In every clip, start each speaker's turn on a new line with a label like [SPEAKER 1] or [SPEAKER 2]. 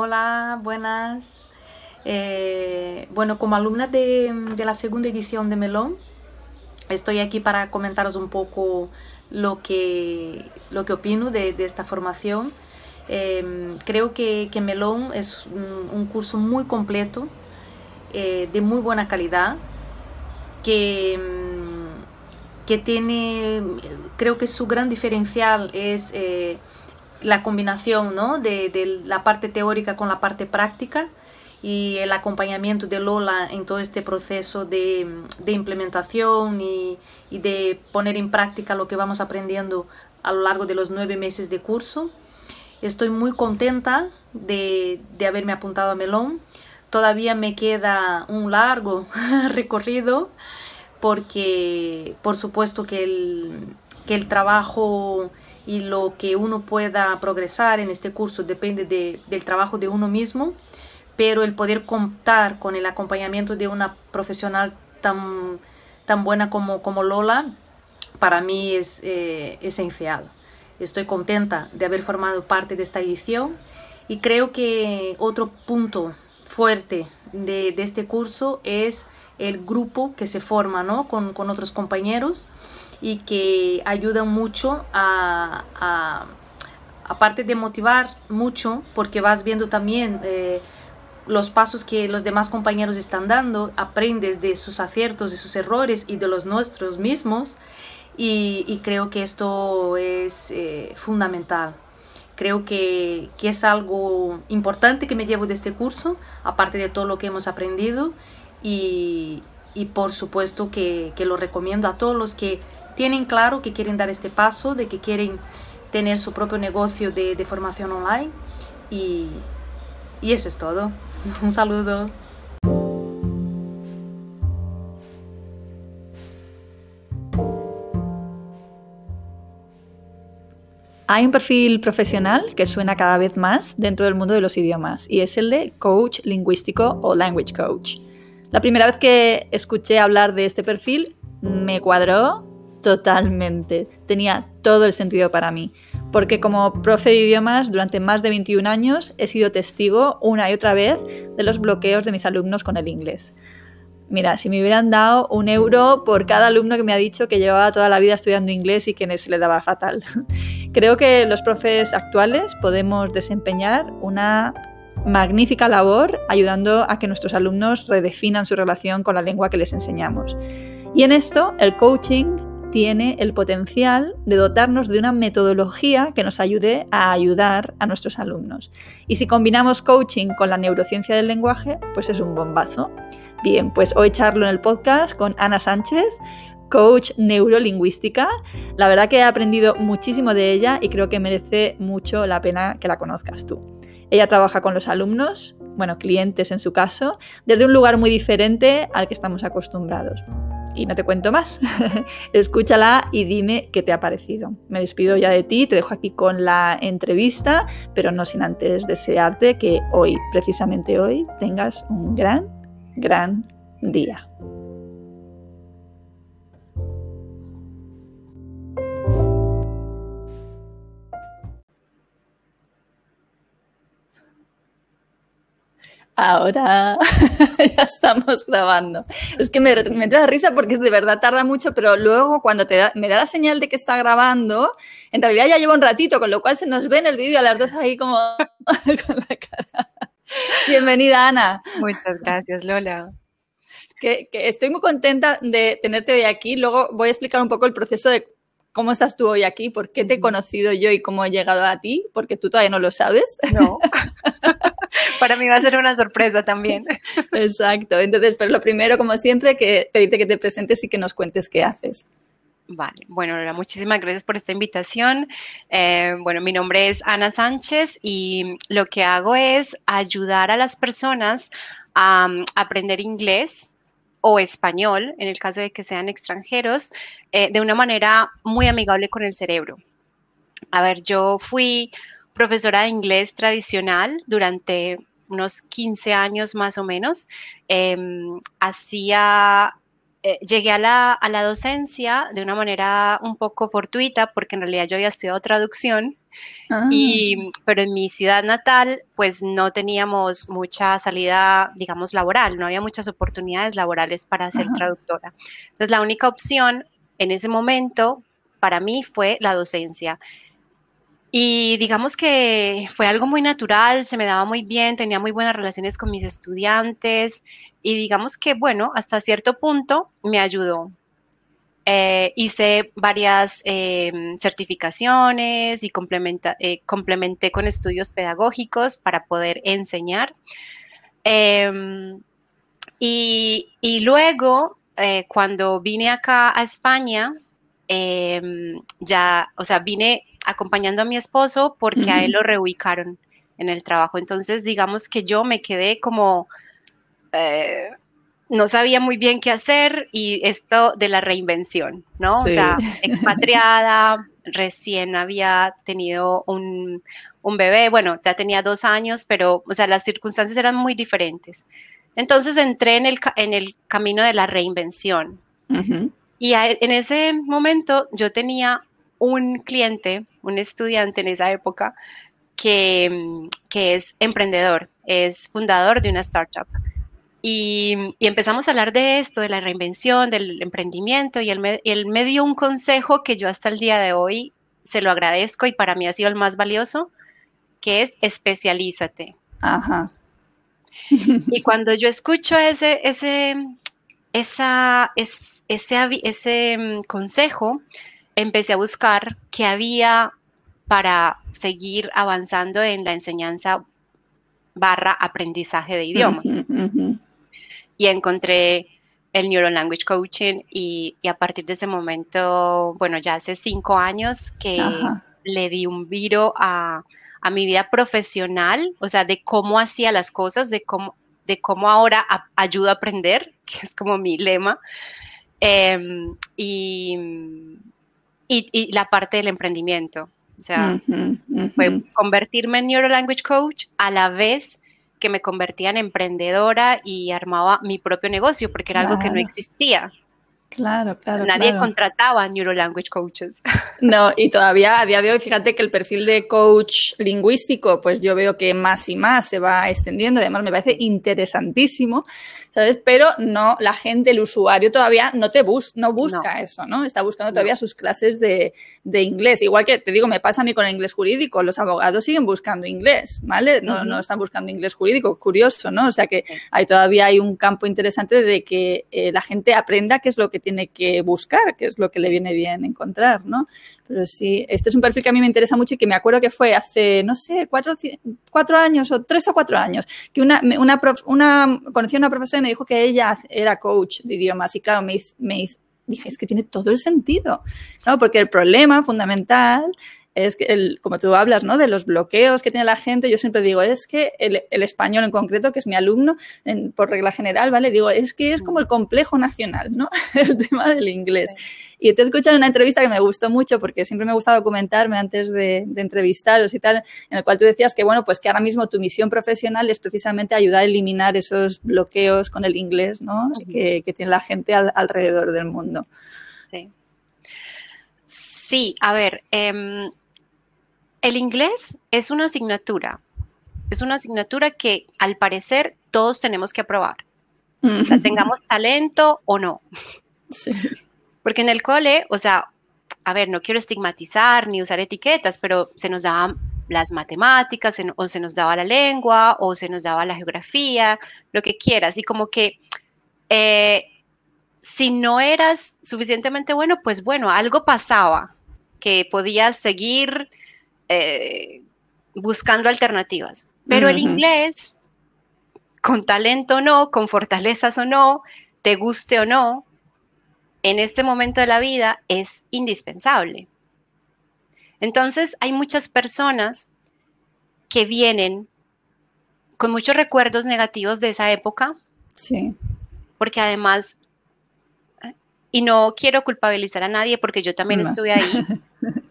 [SPEAKER 1] Hola, buenas. Eh, bueno, como alumna de, la segunda edición de Melón, estoy aquí para comentaros un poco lo que, lo que opino de, esta formación. Em, creo que, Melón es un, curso muy completo, eh, de muy buena calidad, que, que tiene, creo que su gran diferencial es eh, la combinación ¿no? de, de, la parte teórica con la parte práctica y el acompañamiento de Lola en todo este proceso de, de implementación y, y, de poner en práctica lo que vamos aprendiendo a lo largo de los nueve meses de curso. Estoy muy contenta de, de haberme apuntado a Melón. Todavía me queda un largo recorrido porque por supuesto que el, que el trabajo y lo que uno pueda progresar en este curso depende de, del trabajo de uno mismo, pero el poder contar con el acompañamiento de una profesional tan, tan buena como, como Lola, para mí es eh, esencial. Estoy contenta de haber formado parte de esta edición y creo que otro punto fuerte de, este curso es el grupo que se forma ¿no? con, con otros compañeros y que ayudan mucho a, aparte de motivar mucho, porque vas viendo también eh, los pasos que los demás compañeros están dando, aprendes de sus aciertos, de sus errores y de los nuestros mismos, y, creo que esto es eh, fundamental. Creo que, que, es algo importante que me llevo de este curso, aparte de todo lo que hemos aprendido, y, y por supuesto que, que lo recomiendo a todos los que tienen claro que quieren dar este paso, de que quieren tener su propio negocio de, formación online y, y eso es todo. Un saludo.
[SPEAKER 2] Hay un perfil profesional que suena cada vez más dentro del mundo de los idiomas y es el de coach lingüístico o language coach. La primera vez que escuché hablar de este perfil me cuadró Totalmente. Tenía todo el sentido para mí. Porque como profe de idiomas durante más de 21 años he sido testigo una y otra vez de los bloqueos de mis alumnos con el inglés. Mira, si me hubieran dado un euro por cada alumno que me ha dicho que llevaba toda la vida estudiando inglés y que se le daba fatal. Creo que los profes actuales podemos desempeñar una magnífica labor ayudando a que nuestros alumnos redefinan su relación con la lengua que les enseñamos. Y en esto el coaching tiene el potencial de dotarnos de una metodología que nos ayude a ayudar a nuestros alumnos. Y si combinamos coaching con la neurociencia del lenguaje, pues es un bombazo. Bien, pues hoy charlo en el podcast con Ana Sánchez, coach neurolingüística. La verdad que he aprendido muchísimo de ella y creo que merece mucho la pena que la conozcas tú. Ella trabaja con los alumnos, bueno, clientes en su caso, desde un lugar muy diferente al que estamos acostumbrados y no te cuento más. Escúchala y dime qué te ha parecido. Me despido ya de ti, te dejo aquí con la entrevista, pero no sin antes desearte que hoy, precisamente hoy, tengas un gran, gran día. Ahora ya estamos grabando. Es que me, me da risa porque de verdad tarda mucho, pero luego cuando te me da la señal de que está grabando, en realidad ya lleva un ratito, con lo cual se nos ve en el vídeo a las dos ahí como con la cara. Bienvenida, Ana.
[SPEAKER 3] Muchas gracias, Lola.
[SPEAKER 2] Que, que estoy muy contenta de tenerte hoy aquí. Luego voy a explicar un poco el proceso de cómo estás tú hoy aquí, por qué te he conocido yo y cómo he llegado a ti, porque tú todavía no lo sabes.
[SPEAKER 3] No. Para mí va a ser una sorpresa también.
[SPEAKER 2] Exacto. Entonces, pero lo primero, como siempre, que pedirte que te presentes y que nos cuentes qué haces.
[SPEAKER 3] Vale, bueno, Lola, muchísimas gracias por esta invitación. Eh, bueno, mi nombre es Ana Sánchez y lo que hago es ayudar a las personas a, mm, aprender inglés o español, en el caso de que sean extranjeros, eh, de una manera muy amigable con el cerebro. A ver, yo fui profesora de inglés tradicional durante unos 15 años más o menos. Em, hacía eh, llegué a la, a la, docencia de una manera un poco fortuita, porque en realidad yo había estudiado traducción, ah. y, pero en mi ciudad natal, pues no teníamos mucha salida, digamos, laboral, no había muchas oportunidades laborales para ser traductora. Entonces, la única opción en ese momento para mí fue la docencia. Y digamos que fue algo muy natural, se me daba muy bien, tenía muy buenas relaciones con mis estudiantes y digamos que, bueno, hasta cierto punto me ayudó. Eh, hice varias em, certificaciones y eh, complementé con estudios pedagógicos para poder enseñar. Em, y, y, luego, eh, cuando vine acá a España, em, ya, o sea, vine acompañando a mi esposo porque a él lo reubicaron en el trabajo. Entonces, digamos que yo me quedé como, eh, no sabía muy bien qué hacer y esto de la reinvención, ¿no? O sea, expatriada, recién había tenido un, bebé, bueno, ya tenía dos años, pero, o sea, las circunstancias eran muy diferentes. Entonces entré en el, en el camino de la reinvención. Y en ese momento yo tenía un cliente, un estudiante en esa época, que, es emprendedor, es fundador de una startup. Y, empezamos a hablar de esto, de la reinvención, del emprendimiento, y él me, él me dio un consejo que yo hasta el día de hoy se lo agradezco y para mí ha sido el más valioso, que es especialízate. Ajá. Y cuando yo escucho ese, ese, esa, ese, ese mm, consejo, empecé a buscar qué había para seguir avanzando en la enseñanza barra aprendizaje de idiomas. Y encontré el Neuro Language Coaching y, a partir de ese momento, bueno, ya hace cinco años que le di un viro a, mi vida profesional, o sea, de cómo hacía las cosas, de cómo, de cómo ahora ayudo a aprender, que es como mi lema. Em, y, y, la parte del emprendimiento. O sea, fue convertirme en Neuro Language Coach a la vez que me convertía en emprendedora y armaba mi propio negocio, porque era algo que no existía.
[SPEAKER 2] Claro, claro.
[SPEAKER 3] Nadie contrataba Neuro Language Coaches.
[SPEAKER 2] No, y todavía a día de hoy, fíjate que el perfil de coach lingüístico, pues yo veo que más y más se va extendiendo. Además, me parece interesantísimo ¿sabes? Pero no, la gente, el usuario todavía no te bus no busca eso, ¿no? Está buscando todavía sus clases de, inglés. Igual que, te digo, me pasa a mí con el inglés jurídico, los abogados siguen buscando inglés, ¿vale? No, no están buscando inglés jurídico, curioso, ¿no? O sea que hay todavía hay un campo interesante de que eh, la gente aprenda qué es lo que tiene que buscar, qué es lo que le viene bien encontrar, ¿no? Pero sí, este es un perfil que a mí me interesa mucho y que me acuerdo que fue hace, no sé, cuatro, cuatro años o tres o cuatro años, que una, una, una conocí a una profesora y me dijo que ella era coach de idiomas y claro, me, me dije, es que tiene todo el sentido, ¿no? Porque el problema fundamental es que, el, como tú hablas, ¿no? De los bloqueos que tiene la gente, yo siempre digo, es que el, español en concreto, que es mi alumno, por regla general, ¿vale? Digo, es que es como el complejo nacional, ¿no? el tema del inglés. Y te he escuchado una entrevista que me gustó mucho porque siempre me gusta documentarme antes de, entrevistaros y tal, en el cual tú decías que, bueno, pues que ahora mismo tu misión profesional es precisamente ayudar a eliminar esos bloqueos con el inglés, ¿no? que, tiene la gente alrededor del mundo.
[SPEAKER 3] Sí. Sí, a ver, em, el inglés es una asignatura, es una asignatura que al parecer todos tenemos que aprobar. O sea, tengamos talento o no. Sí. Porque en el cole, o sea, a ver, no quiero estigmatizar ni usar etiquetas, pero se nos daban las matemáticas, o se nos daba la lengua, o se nos daba la geografía, lo que quieras. Y como que eh, si no eras suficientemente bueno, pues bueno, algo pasaba, que podías seguir eh, buscando alternativas. Pero el inglés, con talento o no, con fortalezas o no, te guste o no, en este momento de la vida es indispensable. Entonces, hay muchas personas que vienen con muchos recuerdos negativos de esa época.
[SPEAKER 2] Sí.
[SPEAKER 3] Porque además, y no quiero culpabilizar a nadie porque yo también estuve ahí,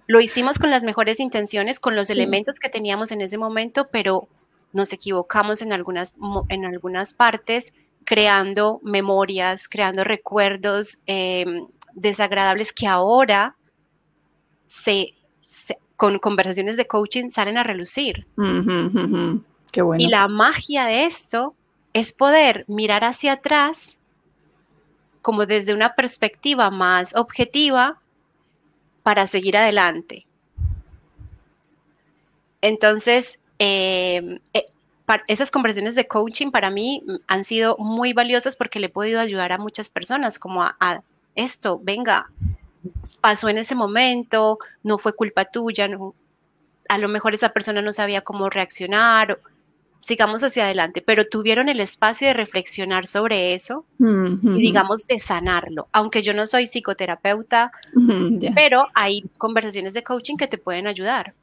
[SPEAKER 3] lo hicimos con las mejores intenciones, con los elementos que teníamos en ese momento, pero nos equivocamos en algunas, en algunas partes, creando memorias, creando recuerdos em, desagradables que ahora se, con conversaciones de coaching salen a relucir.
[SPEAKER 2] Qué bueno.
[SPEAKER 3] Y la magia de esto es poder mirar hacia atrás como desde una perspectiva más objetiva para seguir adelante. Entonces, em, eh, esas conversaciones de coaching para mí han sido muy valiosas porque le he podido ayudar a muchas personas como a, esto, venga, pasó en ese momento, no fue culpa tuya, a lo mejor esa persona no sabía cómo reaccionar, sigamos hacia adelante, pero tuvieron el espacio de reflexionar sobre eso y digamos de sanarlo, aunque yo no soy psicoterapeuta, pero hay conversaciones de coaching que te pueden ayudar.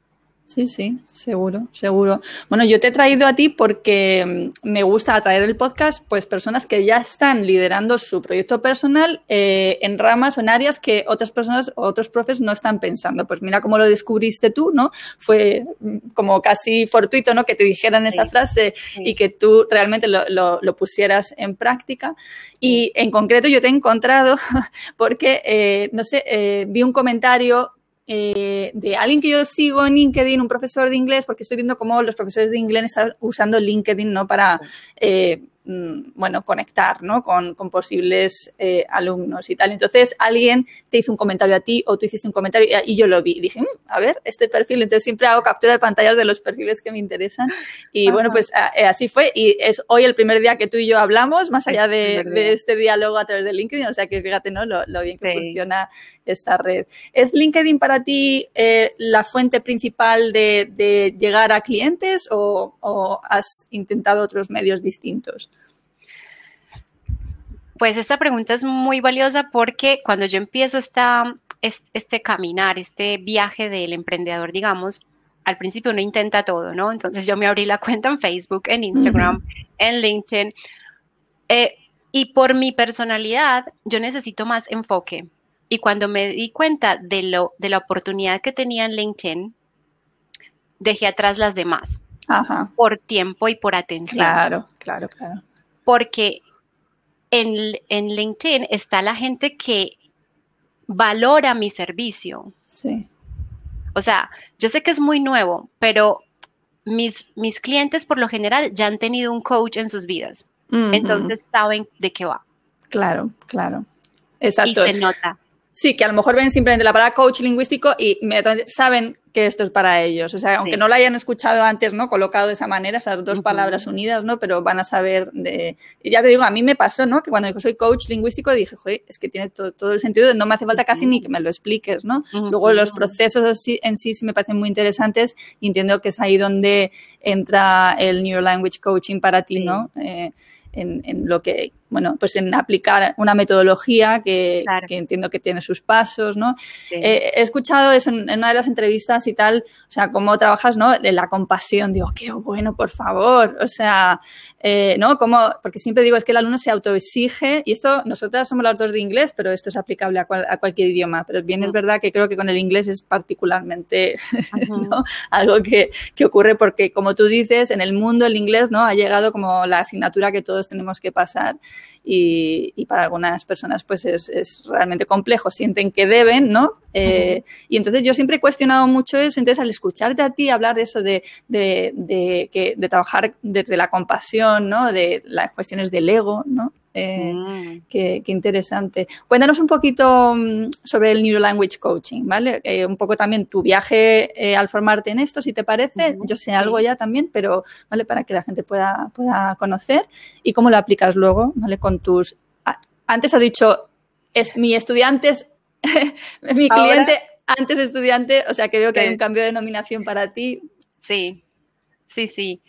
[SPEAKER 2] Sí, sí, seguro, seguro. Bueno, yo te he traído a ti porque mm, me gusta atraer el podcast, pues personas que ya están liderando su proyecto personal eh, en ramas o en áreas que otras personas o otros profes no están pensando. Pues mira cómo lo descubriste tú, ¿no? Fue mm, como casi fortuito, ¿no? Que te dijeran esa frase y que tú realmente lo, lo, pusieras en práctica. Y en concreto yo te he encontrado porque, eh, no sé, eh, vi un comentario eh, de alguien que yo sigo en LinkedIn, un profesor de inglés, porque estoy viendo cómo los profesores de inglés están usando LinkedIn ¿no? para eh, bueno, conectar ¿no? con, posibles eh, alumnos y tal. Entonces, alguien te hizo un comentario a ti o tú hiciste un comentario y, yo lo vi. Y dije, mm, a ver, este perfil. Entonces, siempre hago captura de pantallas de los perfiles que me interesan. Y bueno, pues eh, así fue. Y es hoy el primer día que tú y yo hablamos, más allá de, este diálogo a través de LinkedIn. O sea que fíjate, ¿no? Lo, bien que funciona esta red. ¿Es LinkedIn para ti eh, la fuente principal de, llegar a clientes o has intentado otros medios distintos?
[SPEAKER 3] Pues esta pregunta es muy valiosa porque cuando yo empiezo esta, este caminar, este viaje del emprendedor, digamos, al principio uno intenta todo, ¿no? Entonces yo me abrí la cuenta en Facebook, en Instagram, en LinkedIn. Eh, y por mi personalidad, yo necesito más enfoque. Y cuando me di cuenta de, lo, de la oportunidad que tenía en LinkedIn, dejé atrás las demás. Ajá. Por tiempo y por atención.
[SPEAKER 2] Claro, claro, claro.
[SPEAKER 3] Porque en, LinkedIn está la gente que valora mi servicio.
[SPEAKER 2] Sí.
[SPEAKER 3] O sea, yo sé que es muy nuevo, pero mis, mis clientes por lo general ya han tenido un coach en sus vidas. Entonces saben de qué va.
[SPEAKER 2] Claro, claro. Exacto.
[SPEAKER 3] Y se nota.
[SPEAKER 2] Sí, que a lo mejor ven simplemente la palabra coach lingüístico y saben que esto es para ellos. O sea, aunque no lo hayan escuchado antes, ¿no? Colocado de esa manera, esas dos palabras unidas, ¿no? Pero van a saber de... Y ya te digo, a mí me pasó, ¿no? Que cuando yo soy coach lingüístico dije, joder, es que tiene todo, el sentido, no me hace falta casi ni que me lo expliques, ¿no? Luego los procesos en sí, sí me parecen muy interesantes y entiendo que es ahí donde entra el Neuro Language Coaching para ti, ¿no? Eh, en, lo que, bueno, pues en aplicar una metodología que, entiendo que tiene sus pasos, ¿no? Eh, he escuchado eso en, una de las entrevistas y tal, o sea, cómo trabajas, ¿no? La compasión, digo, qué bueno, por favor, o sea, eh, ¿no? Como, porque siempre digo, es que el alumno se autoexige, y esto, nosotras somos los dos de inglés, pero esto es aplicable a, cualquier idioma, pero bien es verdad que creo que con el inglés es particularmente, ¿no? Algo que, que ocurre porque, como tú dices, en el mundo el inglés, ¿no? Ha llegado como la asignatura que todos tenemos que pasar y, para algunas personas pues es, realmente complejo, sienten que deben, ¿no? Eh, y entonces yo siempre he cuestionado mucho eso, entonces al escucharte a ti hablar de eso, de, de, que, de trabajar desde la compasión, ¿no? De las cuestiones del ego, ¿no? Eh, mm. qué, interesante. Cuéntanos un poquito mm, sobre el Neuro Language Coaching, ¿vale? Eh, un poco también tu viaje eh, al formarte en esto, si te parece. Yo sé algo ya también, pero, ¿vale? Para que la gente pueda, pueda conocer y cómo lo aplicas luego, ¿vale? Con tus... Antes ha dicho, es mi estudiante, es mi cliente, antes estudiante, o sea que veo que hay un cambio de denominación para ti.
[SPEAKER 3] Sí, sí, sí.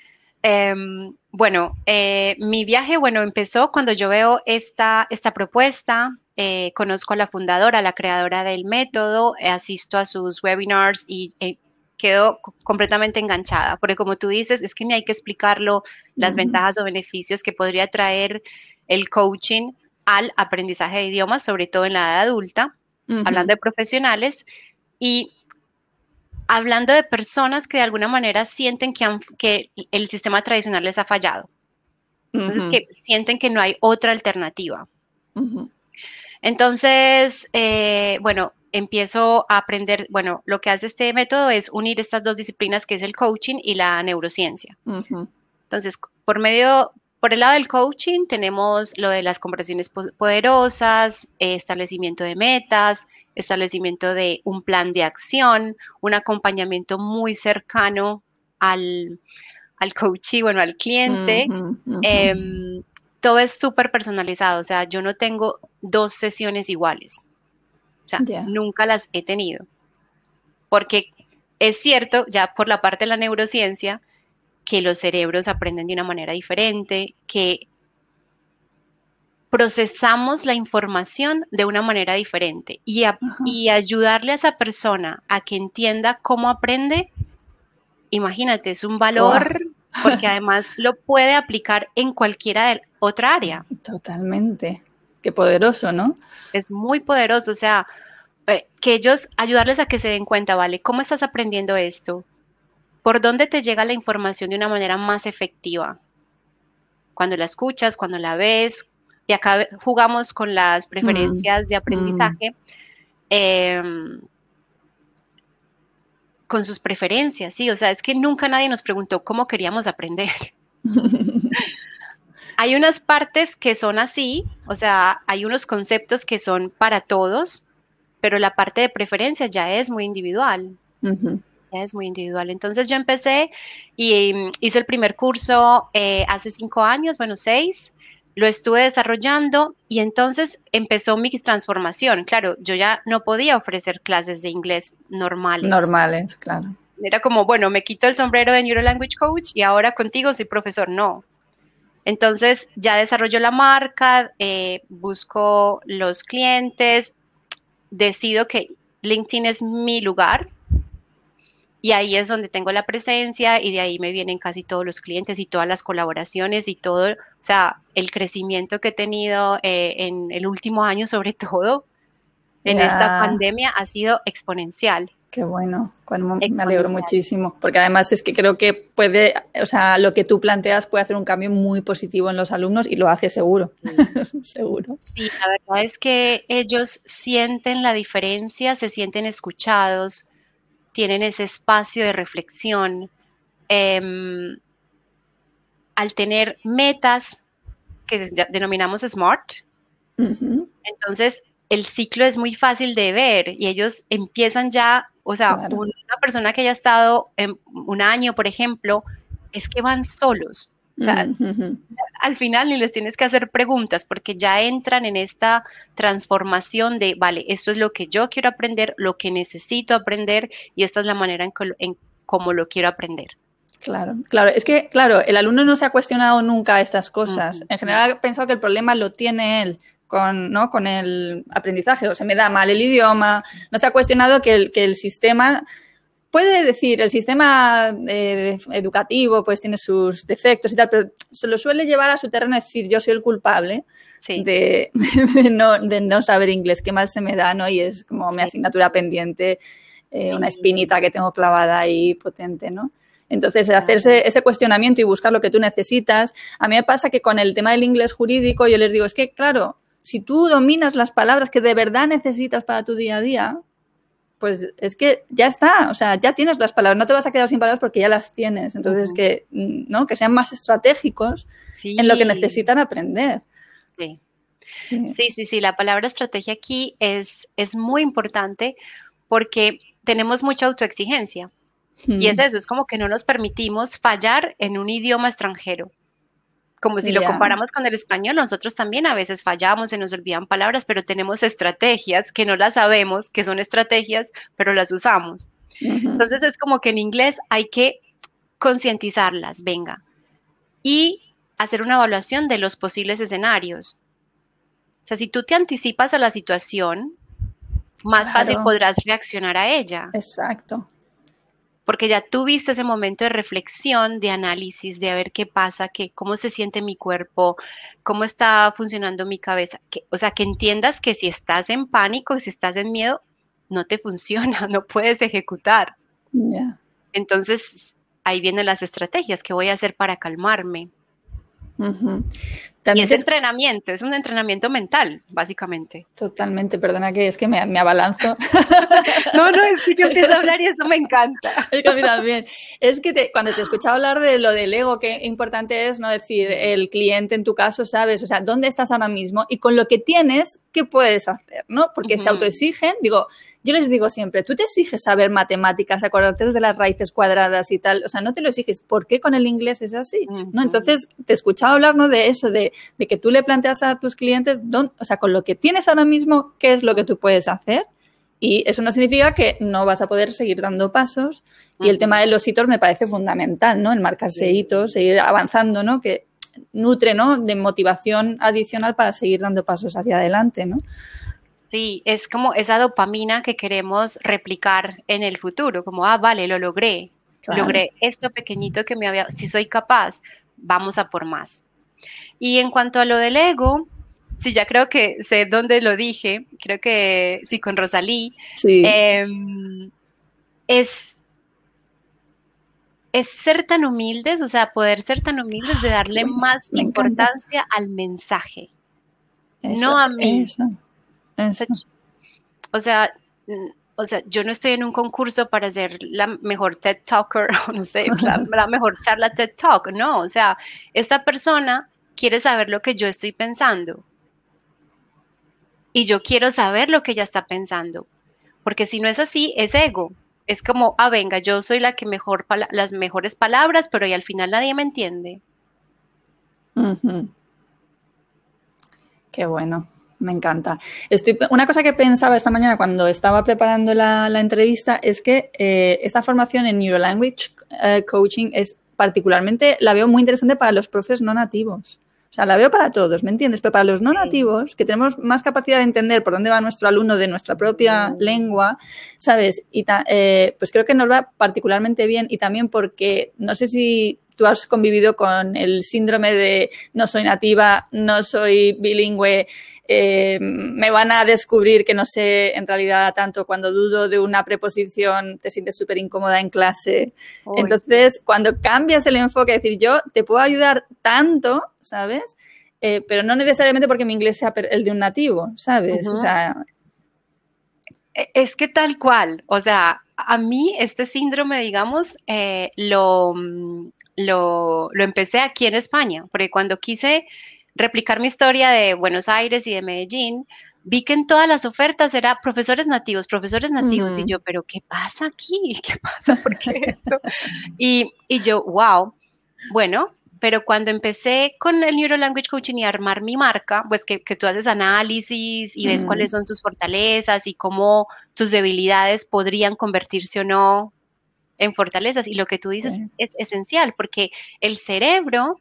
[SPEAKER 3] Em, bueno, eh, mi viaje, bueno, empezó cuando yo veo esta, esta propuesta eh, conozco a la fundadora, la creadora del método, asisto a sus webinars y eh, quedo completamente enganchada, porque como tú dices, es que ni hay que explicarlo, las ventajas o beneficios que podría traer el coaching al aprendizaje de idiomas, sobre todo en la edad adulta, hablando de profesionales y hablando de personas que de alguna manera sienten que, que el sistema tradicional les ha fallado. Entonces, que sienten que no hay otra alternativa. Entonces, eh, bueno, empiezo a aprender, bueno, lo que hace este método es unir estas dos disciplinas que es el coaching y la neurociencia. Entonces, por medio, por el lado del coaching tenemos lo de las conversaciones poderosas, establecimiento de metas, establecimiento de un plan de acción, un acompañamiento muy cercano al, al coachee, bueno, al cliente. Em, todo es súper personalizado, o sea, yo no tengo dos sesiones iguales. O sea, nunca las he tenido. Porque es cierto, ya por la parte de la neurociencia, que los cerebros aprenden de una manera diferente, que procesamos la información de una manera diferente y, y, ayudarle a esa persona a que entienda cómo aprende, imagínate, es un valor porque además lo puede aplicar en cualquiera de otra área.
[SPEAKER 2] Totalmente. Qué poderoso, ¿no?
[SPEAKER 3] Es muy poderoso, o sea, eh, que ellos ayudarles a que se den cuenta, ¿vale? ¿Cómo estás aprendiendo esto? ¿Por dónde te llega la información de una manera más efectiva? Cuando la escuchas, cuando la ves, y acá jugamos con las preferencias de mm, aprendizaje. Em, con sus preferencias, sí, o sea, es que nunca nadie nos preguntó cómo queríamos aprender. hay unas partes que son así, o sea, hay unos conceptos que son para todos, pero la parte de preferencias ya es muy individual. Ya es muy individual. Entonces yo empecé y mm, hice el primer curso eh, hace cinco años, bueno, seis, lo estuve desarrollando y entonces empezó mi transformación. Claro, yo ya no podía ofrecer clases de inglés normales.
[SPEAKER 2] Normales, claro.
[SPEAKER 3] Era como, bueno, me quito el sombrero de Neuro Language Coach y ahora contigo soy profesor. No. Entonces ya desarrollo la marca, eh, busco los clientes, decido que LinkedIn es mi lugar y ahí es donde tengo la presencia y de ahí me vienen casi todos los clientes y todas las colaboraciones y todo, o sea, el crecimiento que he tenido eh, en el último año sobre todo en esta pandemia ha sido exponencial.
[SPEAKER 2] Qué bueno, me alegro muchísimo, porque además es que creo que puede, o sea, lo que tú planteas puede hacer un cambio muy positivo en los alumnos y lo hace seguro, seguro.
[SPEAKER 3] Sí, la verdad es que ellos sienten la diferencia, se sienten escuchados, tienen ese espacio de reflexión. Em, al tener metas que denominamos SMART, entonces el ciclo es muy fácil de ver y ellos empiezan ya, o sea, una persona que haya estado en un año, por ejemplo, es que van solos. O sea, al final ni les tienes que hacer preguntas porque ya entran en esta transformación de, vale, esto es lo que yo quiero aprender, lo que necesito aprender y esta es la manera en, en cómo lo quiero aprender.
[SPEAKER 2] Claro, claro, es que, claro, el alumno no se ha cuestionado nunca estas cosas. En general ha pensado que el problema lo tiene él con, ¿no? con el aprendizaje, o se me da mal el idioma, no se ha cuestionado que el, que el sistema puede decir, el sistema eh, educativo pues tiene sus defectos y tal, pero se lo suele llevar a su terreno decir, yo soy el culpable de, no, saber inglés, qué mal se me da, ¿no? Y es como mi asignatura pendiente, eh, una espinita que tengo clavada ahí potente, ¿no? Entonces, hacerse ese cuestionamiento y buscar lo que tú necesitas. A mí me pasa que con el tema del inglés jurídico yo les digo, es que, claro, si tú dominas las palabras que de verdad necesitas para tu día a día, pues es que ya está, o sea, ya tienes las palabras, no te vas a quedar sin palabras porque ya las tienes. Entonces, que, ¿no? que sean más estratégicos en lo que necesitan aprender.
[SPEAKER 3] Sí. sí. sí, la palabra estrategia aquí es, es muy importante porque tenemos mucha autoexigencia. Y es eso, es como que no nos permitimos fallar en un idioma extranjero como si lo comparamos con el español, nosotros también a veces fallamos, se nos olvidan palabras, pero tenemos estrategias que no las sabemos, que son estrategias, pero las usamos. Entonces es como que en inglés hay que concientizarlas, venga, y hacer una evaluación de los posibles escenarios. O sea, si tú te anticipas a la situación, más fácil podrás reaccionar a ella,
[SPEAKER 2] Exacto.
[SPEAKER 3] Porque ya tuviste ese momento de reflexión, de análisis, de a ver qué pasa, que, cómo se siente mi cuerpo, cómo está funcionando mi cabeza. Que, o sea, que entiendas que si estás en pánico, si estás en miedo, no te funciona, no puedes ejecutar. Entonces, ahí vienen las estrategias, ¿qué voy a hacer para calmarme?
[SPEAKER 2] También
[SPEAKER 3] es entrenamiento, es un entrenamiento mental, básicamente.
[SPEAKER 2] Totalmente, perdona que es que me, me abalanzo.
[SPEAKER 3] No, no, es que yo empiezo a hablar y eso me encanta.
[SPEAKER 2] Es que a mí también. Es que te- cuando te escuchaba hablar de lo del ego, qué importante es no decir el cliente en tu caso, sabes, o sea, dónde estás ahora mismo y con lo que tienes, qué puedes hacer, ¿no? Porque se
[SPEAKER 3] Ujú.
[SPEAKER 2] autoexigen, digo, yo les digo siempre, tú te exiges saber matemáticas, acordarte de las raíces cuadradas y tal, o sea, no te lo exiges, ¿por qué con el inglés es así? ¿no? Entonces, te escuchaba hablar, ¿no? De eso, de, de que tú le planteas a tus clientes, dón- o sea, con lo que tienes ahora mismo, ¿qué es lo que tú puedes hacer? Y eso no significa que no vas a poder seguir dando pasos. Y el tema de los hitos me parece fundamental, ¿no? El marcarse hitos, seguir avanzando, ¿no? Que nutre, ¿no? De motivación adicional para seguir dando pasos hacia adelante, ¿no?
[SPEAKER 3] Sí, es como esa dopamina que queremos replicar en el futuro, como, ah, vale, lo logré,
[SPEAKER 2] Claro.
[SPEAKER 3] logré esto pequeñito que me había, si soy capaz, vamos a por más. Y en cuanto a lo del ego, sí, ya creo que sé dónde lo dije, creo que sí, con Rosalí,
[SPEAKER 2] Sí.
[SPEAKER 3] em, es, es ser tan humildes, o sea, poder ser tan humildes de darle
[SPEAKER 2] bueno,
[SPEAKER 3] más
[SPEAKER 2] encanta.
[SPEAKER 3] importancia al mensaje.
[SPEAKER 2] Eso,
[SPEAKER 3] no a mí.
[SPEAKER 2] Eso. Eso.
[SPEAKER 3] O sea, o sea, yo no estoy en un concurso para ser la mejor TED Talker, o no sé, la, la mejor charla TED Talk, no, o sea, esta persona quiere saber lo que yo estoy pensando. Y yo quiero saber lo que ella está pensando. Porque si no es así, es ego. Es como, ah, venga, yo soy la que mejor, las mejores palabras, pero y al final nadie me entiende.
[SPEAKER 2] Ujú. Qué bueno, me encanta. Estoy, una cosa que pensaba esta mañana cuando estaba preparando la, la entrevista es que eh, esta formación en Neurolanguage eh, Coaching es particularmente, la veo muy interesante para los profes no nativos. O sea, la veo para todos, ¿me entiendes? Pero para los no nativos, que tenemos más capacidad de entender por dónde va nuestro alumno de nuestra propia lengua, ¿sabes? Y ta- eh, pues creo que nos va particularmente bien y también porque no sé si tú has convivido con el síndrome de no soy nativa, no soy bilingüe, eh, me van a descubrir que no sé en realidad tanto cuando dudo de una preposición, te sientes súper incómoda en clase. Entonces, cuando cambias el enfoque, decir yo te puedo ayudar tanto, ¿sabes? Eh, pero no necesariamente porque mi inglés sea el de un nativo, ¿sabes? O sea,
[SPEAKER 3] E- Es que tal cual, o sea, a mí este síndrome, digamos, eh, lo, mm, lo, lo empecé aquí en España, porque cuando quise replicar mi historia de Buenos Aires y de Medellín, vi que en todas las ofertas era profesores nativos, profesores nativos, y yo, pero ¿qué pasa aquí? ¿Qué pasa? ¿Por qué esto? Y, y yo, wow, bueno, pero cuando empecé con el Neuro Language Coaching y armar mi marca, pues que, que tú haces análisis y ves cuáles son tus fortalezas y cómo tus debilidades podrían convertirse o no en fortalezas. Y lo que tú dices
[SPEAKER 2] Sí.
[SPEAKER 3] es esencial porque el cerebro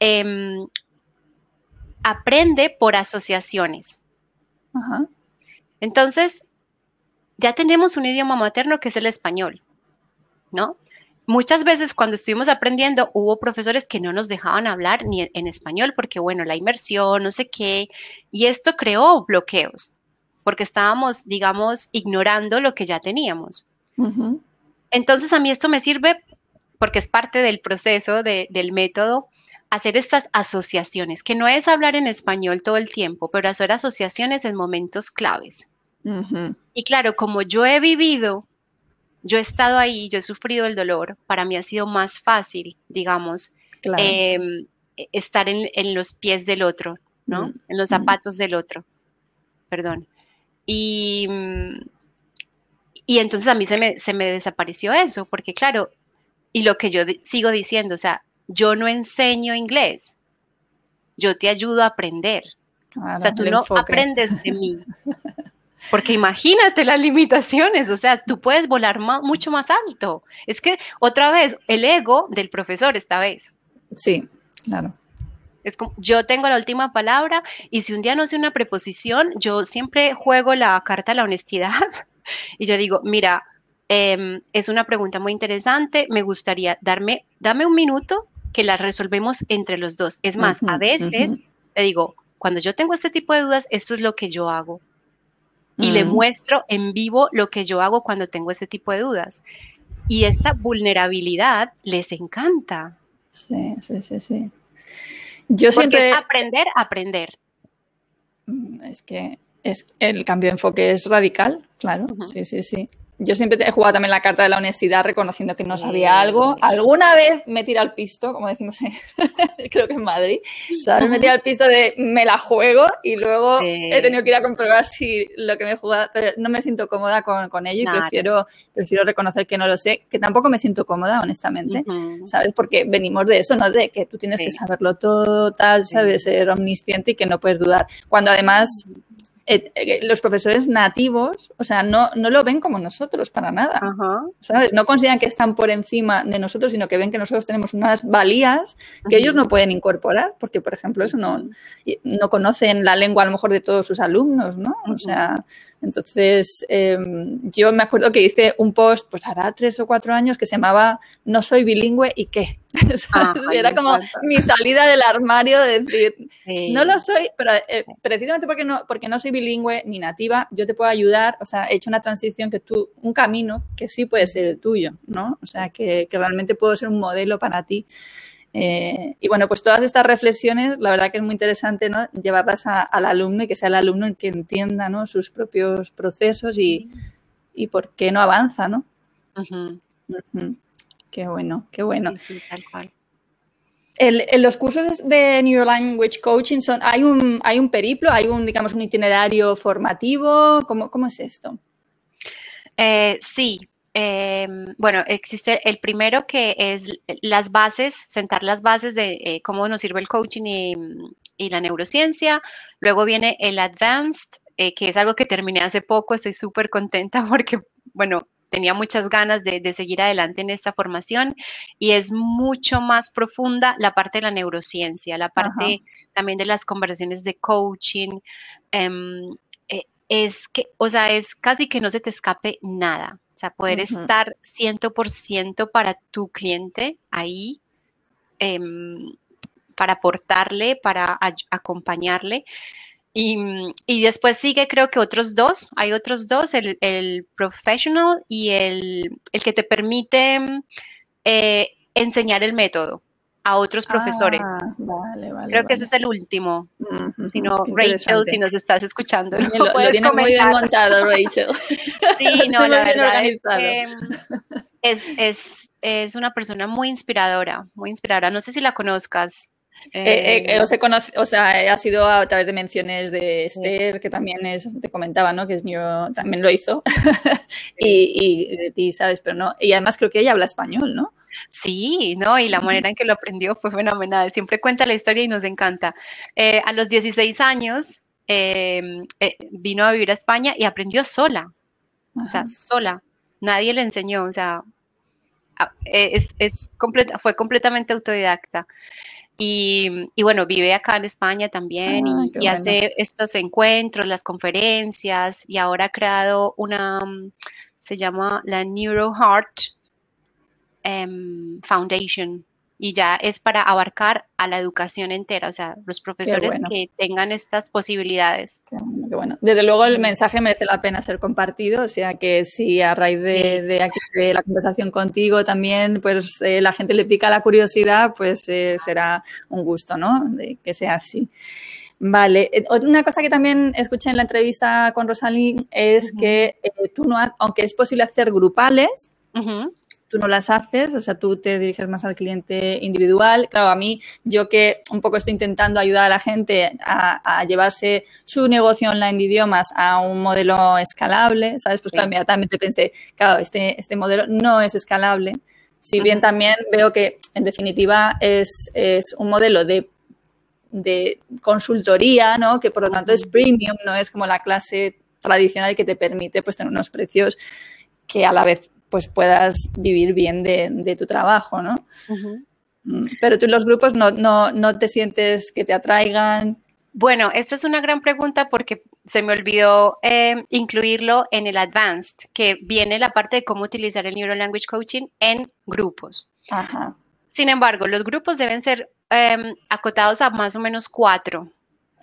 [SPEAKER 3] em, aprende por asociaciones.
[SPEAKER 2] ajá,
[SPEAKER 3] Entonces, ya tenemos un idioma materno que es el español, ¿no? Muchas veces cuando estuvimos aprendiendo hubo profesores que no nos dejaban hablar ni en, en español porque, bueno, la inmersión, no sé qué, y esto creó bloqueos porque estábamos, digamos, ignorando lo que ya teníamos. Entonces, a mí esto me sirve porque es parte del proceso de- del método hacer estas asociaciones, que no es hablar en español todo el tiempo, pero hacer asociaciones en momentos claves. Y claro, como yo he vivido, yo he estado ahí, yo he sufrido el dolor, para mí ha sido más fácil, digamos,
[SPEAKER 2] Claro.
[SPEAKER 3] em, estar en, en los pies del otro, ¿no? En los zapatos del otro, perdón. Y, mm, y entonces a mí se me, se me desapareció eso, porque claro, y lo que yo sigo diciendo, o sea, yo no enseño inglés, yo te ayudo a aprender. O sea, tú no
[SPEAKER 2] enfoque.
[SPEAKER 3] aprendes de mí. Porque imagínate las limitaciones, o sea, tú puedes volar mucho más alto. Es que otra vez, el ego del profesor esta vez.
[SPEAKER 2] Sí, claro.
[SPEAKER 3] Es como, yo tengo la última palabra y si un día no sé una preposición, yo siempre juego la carta de la honestidad y yo digo, mira, em, es una pregunta muy interesante, me gustaría darme, dame un minuto que la resolvemos entre los dos. Es más, a veces te digo, cuando yo tengo este tipo de dudas, esto es lo que yo hago. Y le mm. muestro en vivo lo que yo hago cuando tengo este tipo de dudas. Y esta vulnerabilidad les encanta.
[SPEAKER 2] Sí, sí, sí, sí.
[SPEAKER 3] Yo siempre... aprender, aprender.
[SPEAKER 2] Mm, es que es, el cambio de enfoque es radical, claro. Sí, sí, sí yo siempre he jugado también la carta de la honestidad, reconociendo que no sabía algo. Alguna vez me tira al pisto, como decimos, creo que en Madrid, ¿sabes? Me tira al pisto de me la juego y luego he tenido que ir a comprobar si lo que me he jugado, pero no me siento cómoda con, ello y prefiero, prefiero reconocer que no lo sé, que tampoco me siento cómoda, honestamente, ¿sabes? Porque venimos de eso, ¿no? De que tú tienes que saberlo todo, tal, ¿sabes? Ser omnisciente y que no puedes dudar. Cuando además eh, eh, los profesores nativos, o sea, no, no lo ven como nosotros para nada, ¿sabes? No consideran que están por encima de nosotros, sino que ven que nosotros tenemos unas valías que ellos no pueden incorporar, porque, por ejemplo, eso no, no conocen la lengua a lo mejor de todos sus alumnos, ¿no? O sea, entonces, em, yo me acuerdo que hice un post, pues hará tres o cuatro años, que se llamaba No soy bilingüe y qué. Ah, era como mi salida del armario de decir, no lo soy, pero eh, precisamente porque no, porque no soy bilingüe ni nativa, yo te puedo ayudar, o sea, he hecho una transición que tú, un camino que sí puede ser el tuyo, ¿no? O sea, que, que realmente puedo ser un modelo para ti. Eh, y bueno, pues todas estas reflexiones, la verdad que es muy interesante ¿no? llevarlas al alumno y que sea el alumno el que entienda ¿no? sus propios procesos y, y por qué no avanza, ¿no? Qué bueno, qué bueno. tal cual. En los cursos de Neuro Language Coaching son, hay un, hay un periplo, hay un, digamos, un itinerario formativo. ¿Cómo, cómo es esto?
[SPEAKER 3] Eh, sí, Em, bueno, existe el primero que es las bases, sentar las bases de eh, cómo nos sirve el coaching y, la neurociencia. Luego viene el advanced, eh, que es algo que terminé hace poco. Estoy súper contenta porque, bueno, tenía muchas ganas de, seguir adelante en esta formación y es mucho más profunda la parte de la neurociencia, la parte también de las conversaciones de coaching. Em, eh, es que, o sea, es casi que no se te escape nada. O sea, poder estar 100% para tu cliente ahí, em, para aportarle, para acompañarle. Y, después sigue, creo que otros dos, hay otros dos, el, professional y el, que te permite eh, enseñar el método a otros profesores. Ah, vale, vale, Creo que ese es el último. Si no, Rachel, si nos estás escuchando.
[SPEAKER 2] Lo, lo tiene muy bien montado, Rachel.
[SPEAKER 3] Sí, no, la verdad es, es, es, una persona muy inspiradora, muy inspiradora. No sé si la conozcas.
[SPEAKER 2] Eh, eh, os he o sea, ha sido a través de menciones de Esther, que también es, te comentaba, ¿no? Que es yo, también lo hizo. y, y de ti, ¿sabes? Pero no. Y además creo que ella habla español, ¿no?
[SPEAKER 3] Sí, ¿no? Y la manera en que lo aprendió fue fenomenal. Siempre cuenta la historia y nos encanta. Eh, a los 16 años em, eh, vino a vivir a España y aprendió sola. O sea, sola. Nadie le enseñó. O sea, eh, es, es fue completamente autodidacta. Y, bueno, vive acá en España también y, hace estos encuentros, las conferencias y ahora ha creado una, se llama la Neuro Heart, Em, foundation y ya es para abarcar a la educación entera, o sea, los profesores que tengan estas posibilidades.
[SPEAKER 2] bueno. Desde luego el mensaje merece la pena ser compartido, o sea que si a raíz de, aquí, de la conversación contigo también, pues eh, la gente le pica la curiosidad, pues eh, será un gusto, ¿no? De que sea así. Vale, eh, una cosa que también escuché en la entrevista con Rosalind es que tú no, aunque es posible hacer grupales, tú no las haces, o sea, tú te diriges más al cliente individual. Claro, a mí, yo que un poco estoy intentando ayudar a la gente a, llevarse su negocio online de idiomas a un modelo escalable, ¿sabes? Pues claro, inmediatamente pensé, claro, este, este modelo no es escalable. Si bien también veo que, en definitiva, es, es un modelo de, de consultoría, ¿no? Que por lo tanto es premium, no es como la clase tradicional que te permite pues tener unos precios que a la vez pues puedas vivir bien de, tu trabajo, ¿no? Mm, pero tú en los grupos no, no, no te sientes que te atraigan.
[SPEAKER 3] Bueno, esta es una gran pregunta porque se me olvidó eh, incluirlo en el Advanced, que viene la parte de cómo utilizar el Neuro Language Coaching en grupos.
[SPEAKER 2] Ajá.
[SPEAKER 3] Sin embargo, los grupos deben ser em, acotados a más o menos cuatro,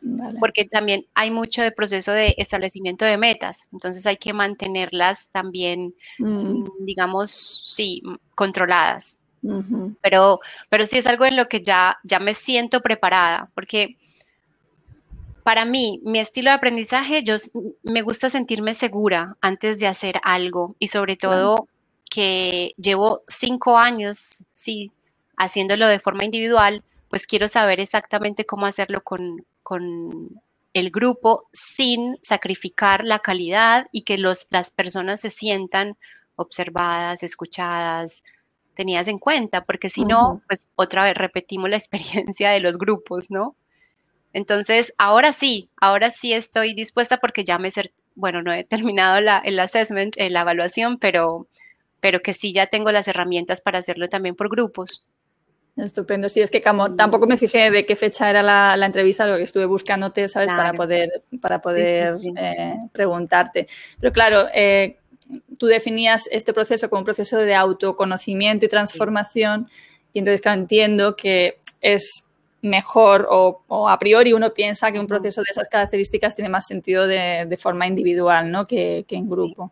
[SPEAKER 2] Vale.
[SPEAKER 3] porque también hay mucho de proceso de establecimiento de metas, entonces hay que mantenerlas también,
[SPEAKER 2] Mm,
[SPEAKER 3] digamos, sí, controladas.
[SPEAKER 2] ujú.
[SPEAKER 3] Pero, pero sí es algo en lo que ya, ya me siento preparada, porque para mí, mi estilo de aprendizaje, yo me gusta sentirme segura antes de hacer algo y sobre todo que llevo cinco años, sí, haciéndolo de forma individual, pues quiero saber exactamente cómo hacerlo con, con el grupo sin sacrificar la calidad y que los, las personas se sientan observadas, escuchadas, tenidas en cuenta, porque si no, pues otra vez repetimos la experiencia de los grupos, ¿no? Entonces, ahora sí, ahora sí estoy dispuesta porque ya me, bueno, no he terminado la, el assessment, eh, la evaluación, pero, pero que sí ya tengo las herramientas para hacerlo también por grupos.
[SPEAKER 2] Estupendo. Sí, es que como tampoco me fijé de qué fecha era la, la entrevista, lo que estuve buscándote, ¿sabes? Para poder, para poder
[SPEAKER 3] sí.
[SPEAKER 2] eh, preguntarte. Pero claro, eh, tú definías este proceso como un proceso de autoconocimiento y transformación, y entonces, claro, entiendo que es mejor o, o a priori uno piensa que un proceso de esas características tiene más sentido de, de forma individual, ¿no? Que, que en grupo.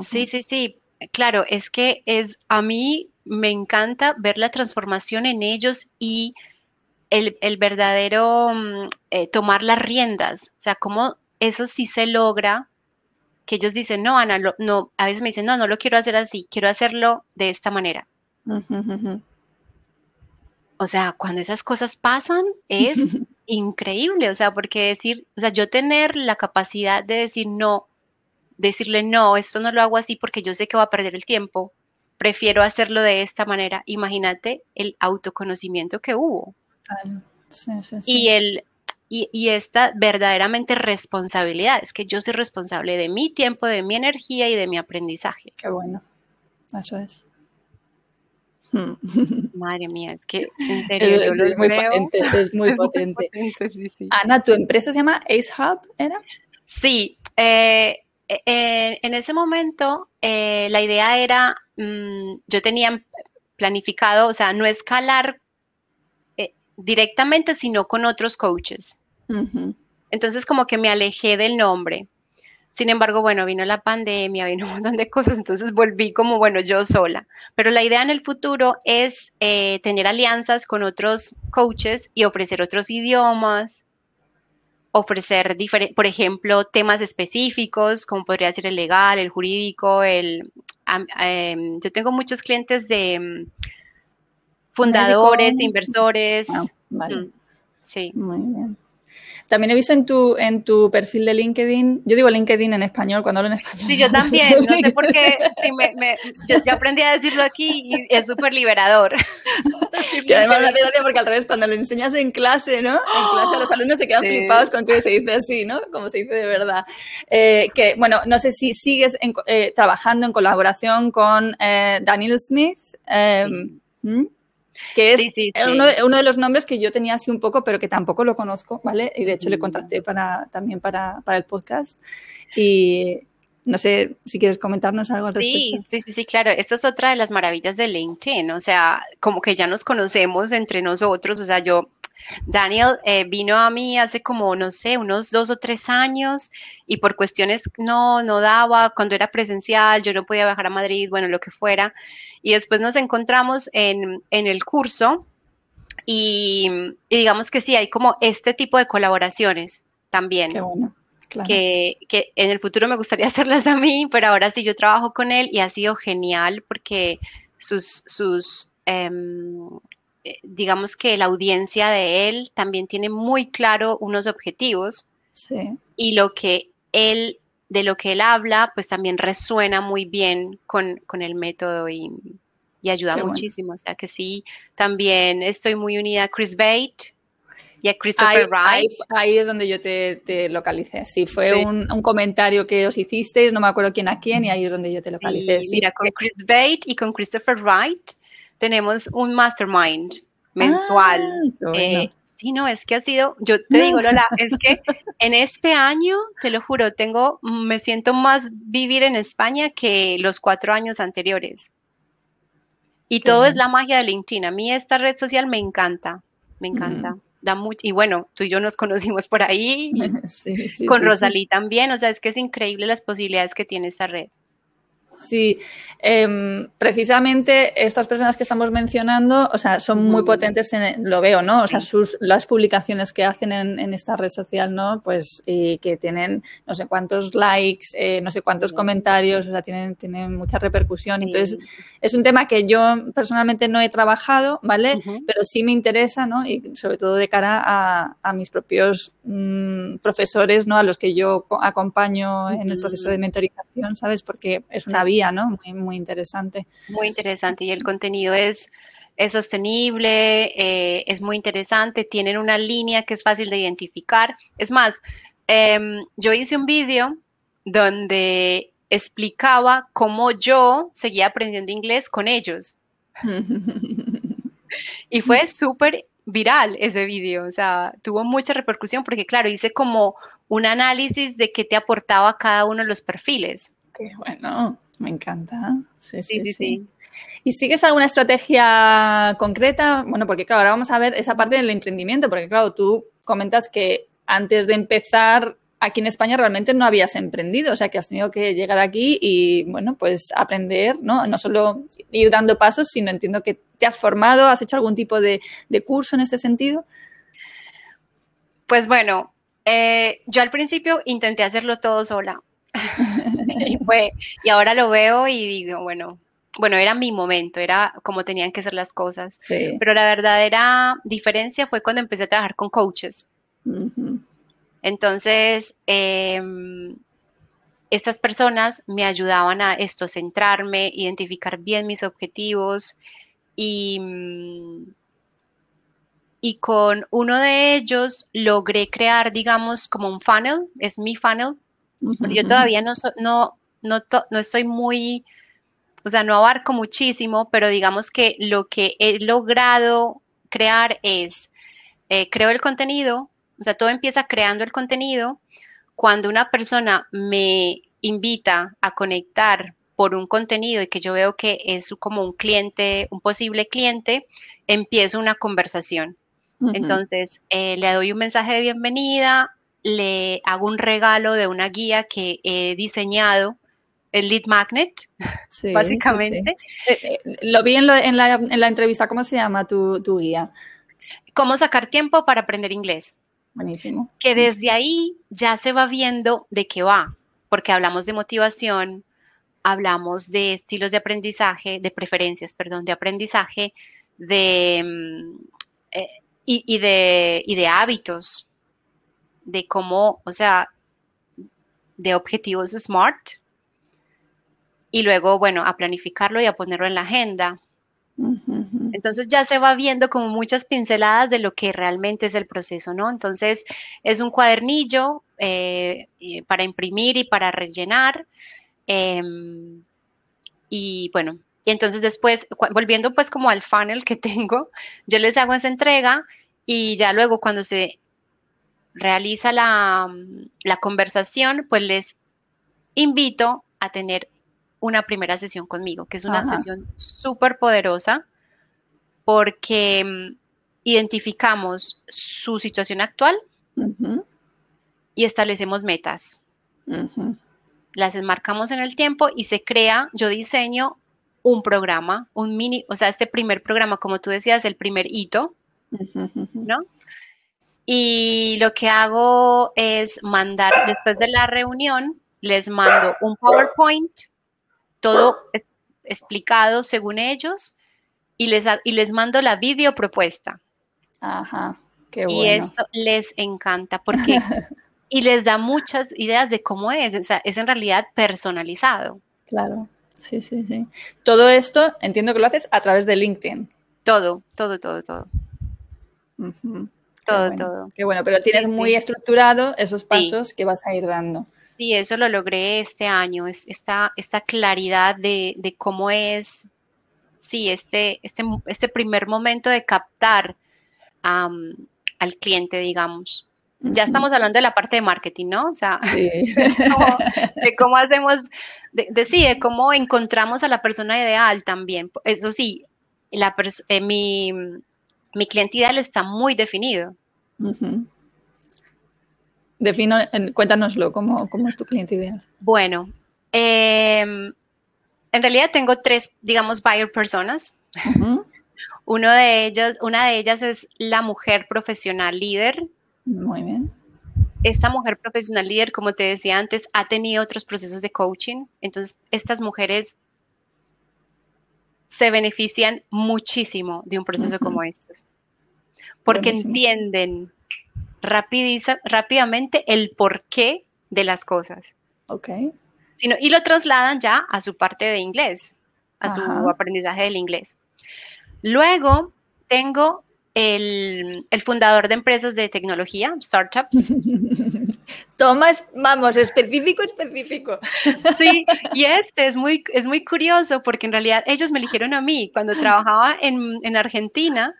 [SPEAKER 3] Sí, sí, sí. Claro, es que es a mí me encanta ver la transformación en ellos y el, el verdadero mm, eh, tomar las riendas. O sea, cómo eso sí se logra, que ellos dicen, no, Ana, lo- no, a veces me dicen, no, no lo quiero hacer así, quiero hacerlo de esta manera. O sea, cuando esas cosas pasan es increíble, o sea, porque decir, o sea, yo tener la capacidad de decir no, decirle no, esto no lo hago así porque yo sé que va a perder el tiempo, prefiero hacerlo de esta manera. Imagínate el autoconocimiento que hubo
[SPEAKER 2] Claro. Sí, sí, sí.
[SPEAKER 3] y el y, y esta verdaderamente responsabilidad, es que yo soy responsable de mi tiempo, de mi energía y de mi aprendizaje.
[SPEAKER 2] Qué bueno. Eso es.
[SPEAKER 3] Madre mía, es que en serio,
[SPEAKER 2] Es,
[SPEAKER 3] yo
[SPEAKER 2] es muy potente, es muy
[SPEAKER 3] Es muy
[SPEAKER 2] potente.
[SPEAKER 3] potente, sí, sí.
[SPEAKER 2] Ana, ¿tu empresa se llama Ace Hub? ¿Era?
[SPEAKER 3] Sí, eh, eh, en ese momento eh, la idea era, mm, yo tenía planificado, o sea, no escalar eh, directamente, sino con otros coaches. Entonces como que me alejé del nombre. Sin embargo, bueno, vino la pandemia, vino un montón de cosas, entonces volví como, bueno, yo sola. Pero la idea en el futuro es eh, tener alianzas con otros coaches y ofrecer otros idiomas, ofrecer, por ejemplo, temas específicos, como podría ser el legal, el jurídico, el... em, yo tengo muchos clientes de mm, fundadores,
[SPEAKER 2] Médico.
[SPEAKER 3] inversores.
[SPEAKER 2] Ah, vale.
[SPEAKER 3] mm, Sí.
[SPEAKER 2] Muy bien. También he visto en tu, en tu perfil de LinkedIn, yo digo LinkedIn en español, cuando hablo en español.
[SPEAKER 3] Sí, yo también, no sé por qué, sí, me, me- yo, yo aprendí a decirlo aquí y es súper liberador.
[SPEAKER 2] Que además me hace gracia porque al revés, cuando lo enseñas en clase, ¿no? En clase los alumnos se quedan
[SPEAKER 3] Sí.
[SPEAKER 2] flipados con que se dice así, ¿no? Como se dice de verdad. Eh, que, bueno, no sé si sigues en- eh, trabajando en colaboración con eh, Daniel Smith, eh, ¿m? Que es
[SPEAKER 3] Sí, sí, sí.
[SPEAKER 2] Uno, de, uno de los nombres que yo tenía así un poco, pero que tampoco lo conozco, ¿vale? Y de hecho le
[SPEAKER 3] Mm.
[SPEAKER 2] contacté para, también para, para el podcast. Y no sé si quieres comentarnos algo al respecto.
[SPEAKER 3] Sí, sí, sí, claro. Esto es otra de las maravillas de LinkedIn. O sea, como que ya nos conocemos entre nosotros. O sea, yo, Daniel eh, vino a mí hace como, no sé, unos dos o tres años y por cuestiones no, no daba, cuando era presencial, yo no podía viajar a Madrid, bueno, lo que fuera. Y después nos encontramos en, en el curso y, y digamos que sí, hay como este tipo de colaboraciones también
[SPEAKER 2] Qué bueno, claro.
[SPEAKER 3] que, que en el futuro me gustaría hacerlas a mí, pero ahora sí yo trabajo con él y ha sido genial porque sus, sus em, eh, digamos que la audiencia de él también tiene muy claro unos objetivos
[SPEAKER 2] Sí.
[SPEAKER 3] y lo que él, de lo que él habla, pues también resuena muy bien con, con el método y, y ayuda
[SPEAKER 2] Qué bueno.
[SPEAKER 3] muchísimo. O sea que sí, también estoy muy unida a Chris Bate y a Christopher
[SPEAKER 2] ahí,
[SPEAKER 3] Wright.
[SPEAKER 2] ahí es donde yo te, te localicé. Sí, fue
[SPEAKER 3] Sí.
[SPEAKER 2] Un, un comentario que os hicisteis, no me acuerdo quién a quién, y ahí es donde yo te localicé. Sí,
[SPEAKER 3] mira, con Chris Bate y con Christopher Wright tenemos un mastermind mensual.
[SPEAKER 2] Ah,
[SPEAKER 3] eh, sí, no, es que ha sido, yo te digo, Lola, es que en este año, te lo juro, tengo, me siento más vivir en España que los cuatro años anteriores. Y todo es la magia de LinkedIn. A mí esta red social me encanta, me encanta. Da mucho, y bueno, tú y yo nos conocimos por ahí, con Rosalí también, o sea, es que es increíble las posibilidades que tiene esta red.
[SPEAKER 2] Sí, em, precisamente estas personas que estamos mencionando, o sea, son muy potentes en, lo veo, ¿no? O sea, sus, las publicaciones que hacen en, esta red social, ¿no? Pues y que tienen no sé cuántos likes, eh, no sé cuántos comentarios, o sea, tienen, tienen mucha repercusión. Entonces, es un tema que yo personalmente no he trabajado, ¿vale? Pero sí me interesa, ¿no? Y sobre todo de cara a, a mis propios mm, profesores, ¿no? A los que yo acompaño en el proceso de mentorización, ¿sabes? Porque es una ¿no? Muy, muy interesante.
[SPEAKER 3] Muy interesante y el contenido es, es sostenible, eh, es muy interesante, tienen una línea que es fácil de identificar. Es más, em, yo hice un vídeo donde explicaba cómo yo seguía aprendiendo inglés con ellos. y fue súper viral ese vídeo, o sea, tuvo mucha repercusión porque, claro, hice como un análisis de qué te aportaba cada uno de los perfiles.
[SPEAKER 2] Qué bueno. Me encanta. Sí sí, sí, ¿Y sigues alguna estrategia concreta? Bueno, porque claro, ahora vamos a ver esa parte del emprendimiento, porque claro, tú comentas que antes de empezar aquí en España realmente no habías emprendido, o sea que has tenido que llegar aquí y, bueno, pues aprender, ¿no? No solo ir dando pasos, sino entiendo que te has formado, has hecho algún tipo de, curso en este sentido.
[SPEAKER 3] Pues bueno, eh, yo al principio intenté hacerlo todo sola. y, ahora lo veo y digo, bueno, bueno, era mi momento, era como tenían que ser las cosas. Pero la verdadera diferencia fue cuando empecé a trabajar con coaches. Entonces, em, estas personas me ayudaban a esto, centrarme, identificar bien mis objetivos y, y con uno de ellos logré crear, digamos, como un funnel, es mi funnel. Yo todavía no, no, no, no estoy muy, o sea, no abarco muchísimo, pero digamos que lo que he logrado crear es, eh, creo el contenido, o sea, todo empieza creando el contenido. Cuando una persona me invita a conectar por un contenido y que yo veo que es como un cliente, un posible cliente, empiezo una conversación. Entonces, eh, le doy un mensaje de bienvenida, le hago un regalo de una guía que he diseñado el lead magnet, básicamente.
[SPEAKER 2] Eh, eh, lo vi en, la, entrevista, ¿cómo se llama tu, guía?
[SPEAKER 3] Cómo sacar tiempo para aprender inglés.
[SPEAKER 2] Buenísimo.
[SPEAKER 3] Que desde ahí ya se va viendo de qué va, porque hablamos de motivación, hablamos de estilos de aprendizaje, de preferencias, perdón, de aprendizaje, de, mm, eh, y, de, y de hábitos, de cómo, o sea, de objetivos SMART, y luego, bueno, a planificarlo y a ponerlo en la agenda. Entonces ya se va viendo como muchas pinceladas de lo que realmente es el proceso, ¿no? Entonces es un cuadernillo eh, para imprimir y para rellenar. Em, y bueno, y entonces después, volviendo pues como al funnel que tengo, yo les hago esa entrega y ya luego cuando se realiza la, la conversación, pues les invito a tener una primera sesión conmigo, que es una sesión súper poderosa porque mm, identificamos su situación actual y establecemos metas. Las enmarcamos en el tiempo y se crea, yo diseño un programa, un mini, o sea, este primer programa, como tú decías, el primer hito, ¿no? Y lo que hago es mandar, después de la reunión, les mando un PowerPoint todo explicado según ellos y les, y les mando la video propuesta.
[SPEAKER 2] Ajá, qué bueno.
[SPEAKER 3] Y esto les encanta porque y les da muchas ideas de cómo es, o sea, es en realidad personalizado.
[SPEAKER 2] Claro, sí, sí, sí. Todo esto entiendo que lo haces a través de LinkedIn.
[SPEAKER 3] Todo, todo, todo, todo. Todo, todo.
[SPEAKER 2] Qué bueno, pero tienes muy estructurado esos pasos que vas a ir dando.
[SPEAKER 3] Sí, eso lo logré este año, es esta, esta claridad de, cómo es sí, este, este, este primer momento de captar al cliente, digamos. Ya estamos hablando de la parte de marketing, ¿no? O sea, de, cómo, hacemos, de, de, cómo encontramos a la persona ideal también. Eso sí, la eh, mi, mi cliente ideal está muy definido.
[SPEAKER 2] Defino, cuéntanoslo, ¿cómo, ¿cómo, es tu cliente ideal?
[SPEAKER 3] Bueno, em, en realidad tengo tres, digamos, buyer personas. Uno de una de ellas es la mujer profesional líder.
[SPEAKER 2] Muy bien.
[SPEAKER 3] Esta mujer profesional líder, como te decía antes, ha tenido otros procesos de coaching. Entonces, estas mujeres se benefician muchísimo de un proceso como estos. Porque entienden rápidamente el porqué de las cosas.
[SPEAKER 2] Ok
[SPEAKER 3] y lo trasladan ya a su parte de inglés, a su aprendizaje del inglés. Luego tengo el, fundador de empresas de tecnología, startups.
[SPEAKER 2] Toma, vamos, específico, específico.
[SPEAKER 3] Sí, y este es muy, es muy curioso porque en realidad ellos me eligieron a mí. Cuando trabajaba en, Argentina,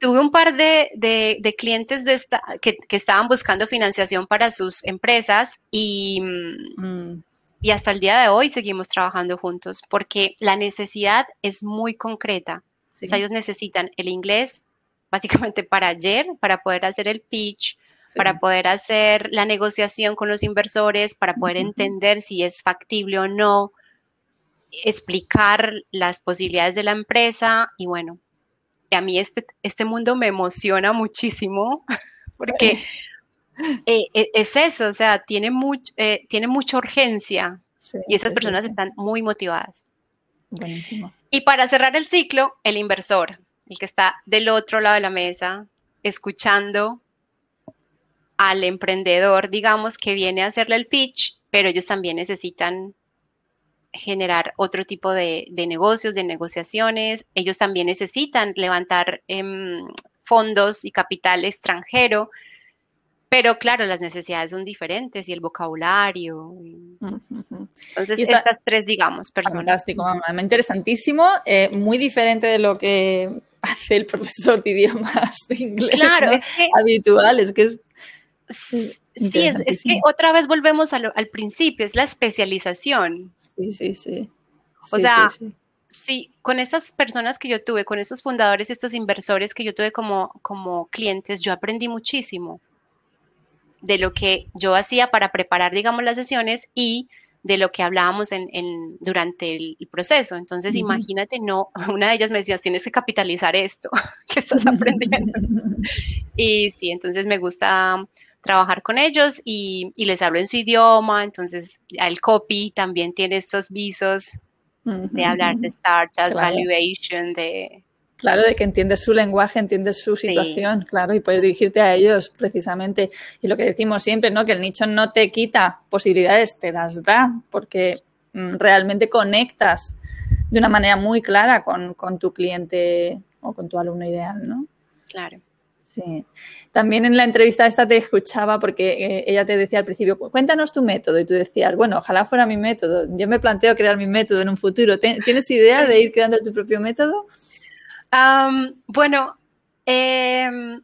[SPEAKER 3] tuve un par de, clientes de esta, que, estaban buscando financiación para sus empresas y, mm. y hasta el día de hoy seguimos trabajando juntos porque la necesidad es muy concreta. O sea, ellos necesitan el inglés básicamente para ayer, para poder hacer el pitch, para poder hacer la negociación con los inversores, para poder entender si es factible o no, explicar las posibilidades de la empresa y bueno, a mí este, este mundo me emociona muchísimo porque eh, e, es eso, o sea, tiene, eh, tiene mucha urgencia y esas personas están muy motivadas.
[SPEAKER 2] Buenísimo.
[SPEAKER 3] Y para cerrar el ciclo, el inversor, el que está del otro lado de la mesa, escuchando al emprendedor, digamos, que viene a hacerle el pitch, pero ellos también necesitan generar otro tipo de, negocios, de negociaciones. Ellos también necesitan levantar em, fondos y capital extranjero pero claro, las necesidades son diferentes y el vocabulario. Entonces, estas tres, digamos, personas.
[SPEAKER 2] Fantástico, interesantísimo, eh, muy diferente de lo que hace el profesor de idiomas de inglés claro, es que, habitual, es que es...
[SPEAKER 3] Sí, es, que otra vez volvemos al, principio, es la especialización.
[SPEAKER 2] Sí, sí, sí.
[SPEAKER 3] O sea, sí, con esas personas que yo tuve, con esos fundadores, estos inversores que yo tuve como, como clientes, yo aprendí muchísimo de lo que yo hacía para preparar, digamos, las sesiones y de lo que hablábamos en, durante el, proceso. Entonces, imagínate, no, una de ellas me decía, tienes que capitalizar esto que estás aprendiendo. y sí, entonces me gusta trabajar con ellos y, les hablo en su idioma, entonces el copy también tiene estos visos de hablar de startups, valuation, de,
[SPEAKER 2] Claro, de que entiendes su lenguaje, entiendes su situación, claro, y puedes dirigirte a ellos precisamente. Y lo que decimos siempre, ¿no? Que el nicho no te quita posibilidades, te las da, porque mm, realmente conectas de una manera muy clara con, tu cliente o con tu alumno ideal, ¿no?
[SPEAKER 3] Claro.
[SPEAKER 2] Sí. También en la entrevista esta te escuchaba porque eh, ella te decía al principio, cuéntanos tu método y tú decías, bueno, ojalá fuera mi método. Yo me planteo crear mi método en un futuro. ¿Tienes idea de ir creando tu propio método?
[SPEAKER 3] bueno, em,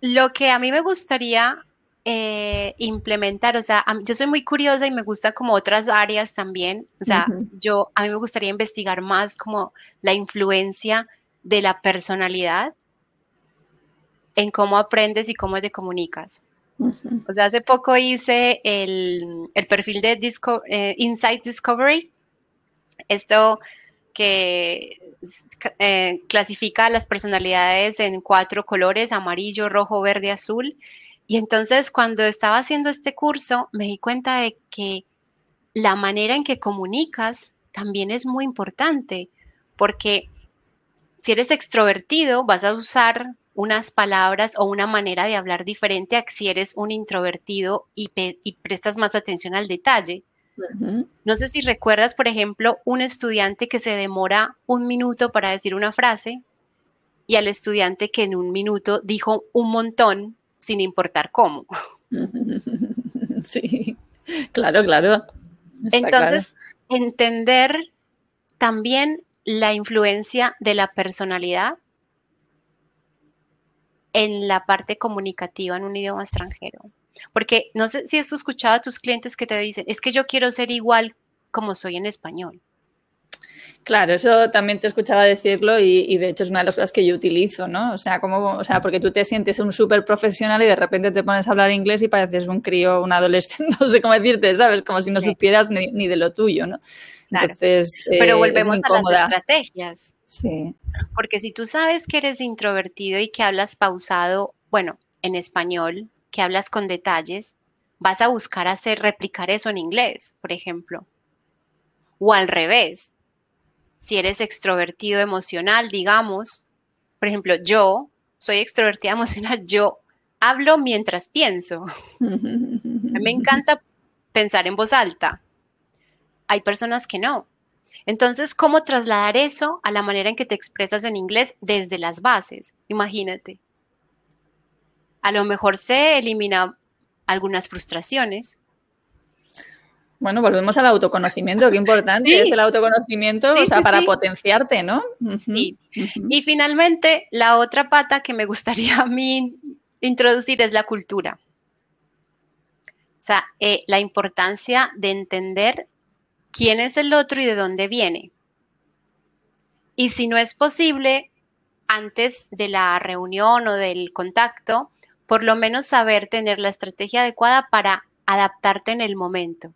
[SPEAKER 3] lo que a mí me gustaría eh, implementar, o sea, yo soy muy curiosa y me gusta como otras áreas también, o sea, yo a mí me gustaría investigar más como la influencia de la personalidad en cómo aprendes y cómo te comunicas. O sea, hace poco hice el, perfil de eh, Insight Discovery. Esto que eh, clasifica las personalidades en cuatro colores, amarillo, rojo, verde, azul. Y entonces cuando estaba haciendo este curso me di cuenta de que la manera en que comunicas también es muy importante, porque si eres extrovertido vas a usar unas palabras o una manera de hablar diferente a si eres un introvertido y, y prestas más atención al detalle. No sé si recuerdas, por ejemplo, un estudiante que se demora un minuto para decir una frase y al estudiante que en un minuto dijo un montón sin importar cómo.
[SPEAKER 2] Sí, claro, claro.
[SPEAKER 3] Entonces, entender también la influencia de la personalidad en la parte comunicativa en un idioma extranjero. Porque no sé si has escuchado a tus clientes que te dicen, es que yo quiero ser igual como soy en español.
[SPEAKER 2] Claro, eso también te escuchaba decirlo y, de hecho es una de las cosas que yo utilizo, ¿no? O sea, como, o sea, porque tú te sientes un súper profesional y de repente te pones a hablar inglés y pareces un crío, un adolescente, no sé cómo decirte, ¿sabes? Como si no supieras ni, de lo tuyo, ¿no?
[SPEAKER 3] Entonces, Pero eh, volvemos a las estrategias. Sí. Porque si tú sabes que eres introvertido y que hablas pausado, bueno, en español, que hablas con detalles, vas a buscar hacer replicar eso en inglés, por ejemplo. O al revés. Si eres extrovertido emocional, digamos, por ejemplo, yo soy extrovertida emocional, yo hablo mientras pienso. Me encanta pensar en voz alta. Hay personas que no. Entonces, ¿cómo trasladar eso a la manera en que te expresas en inglés desde las bases? Imagínate. A lo mejor se elimina algunas frustraciones.
[SPEAKER 2] Bueno, volvemos al autoconocimiento, qué importante es el autoconocimiento, o sea, para potenciarte, ¿no?
[SPEAKER 3] Sí. Y finalmente, la otra pata que me gustaría a mí introducir es la cultura. O sea, eh, la importancia de entender quién es el otro y de dónde viene. Y si no es posible, antes de la reunión o del contacto, por lo menos saber tener la estrategia adecuada para adaptarte en el momento.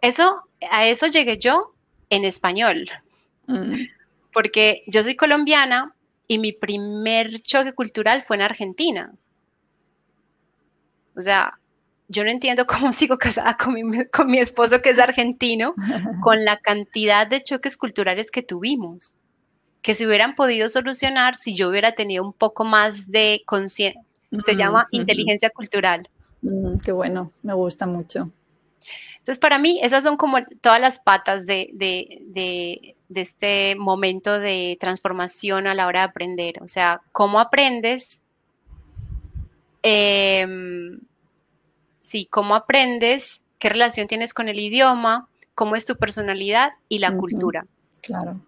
[SPEAKER 3] Eso, a eso llegué yo en español, mm. porque yo soy colombiana y mi primer choque cultural fue en Argentina. O sea, yo no entiendo cómo sigo casada con mi, con mi esposo que es argentino, con la cantidad de choques culturales que tuvimos, que se hubieran podido solucionar si yo hubiera tenido un poco más de conciencia, se llama inteligencia cultural.
[SPEAKER 2] qué bueno, me gusta mucho.
[SPEAKER 3] Entonces, para mí, esas son como todas las patas de, de, de, de este momento de transformación a la hora de aprender. O sea, cómo aprendes. Eh, sí, cómo aprendes, qué relación tienes con el idioma, cómo es tu personalidad y la cultura.
[SPEAKER 2] Claro.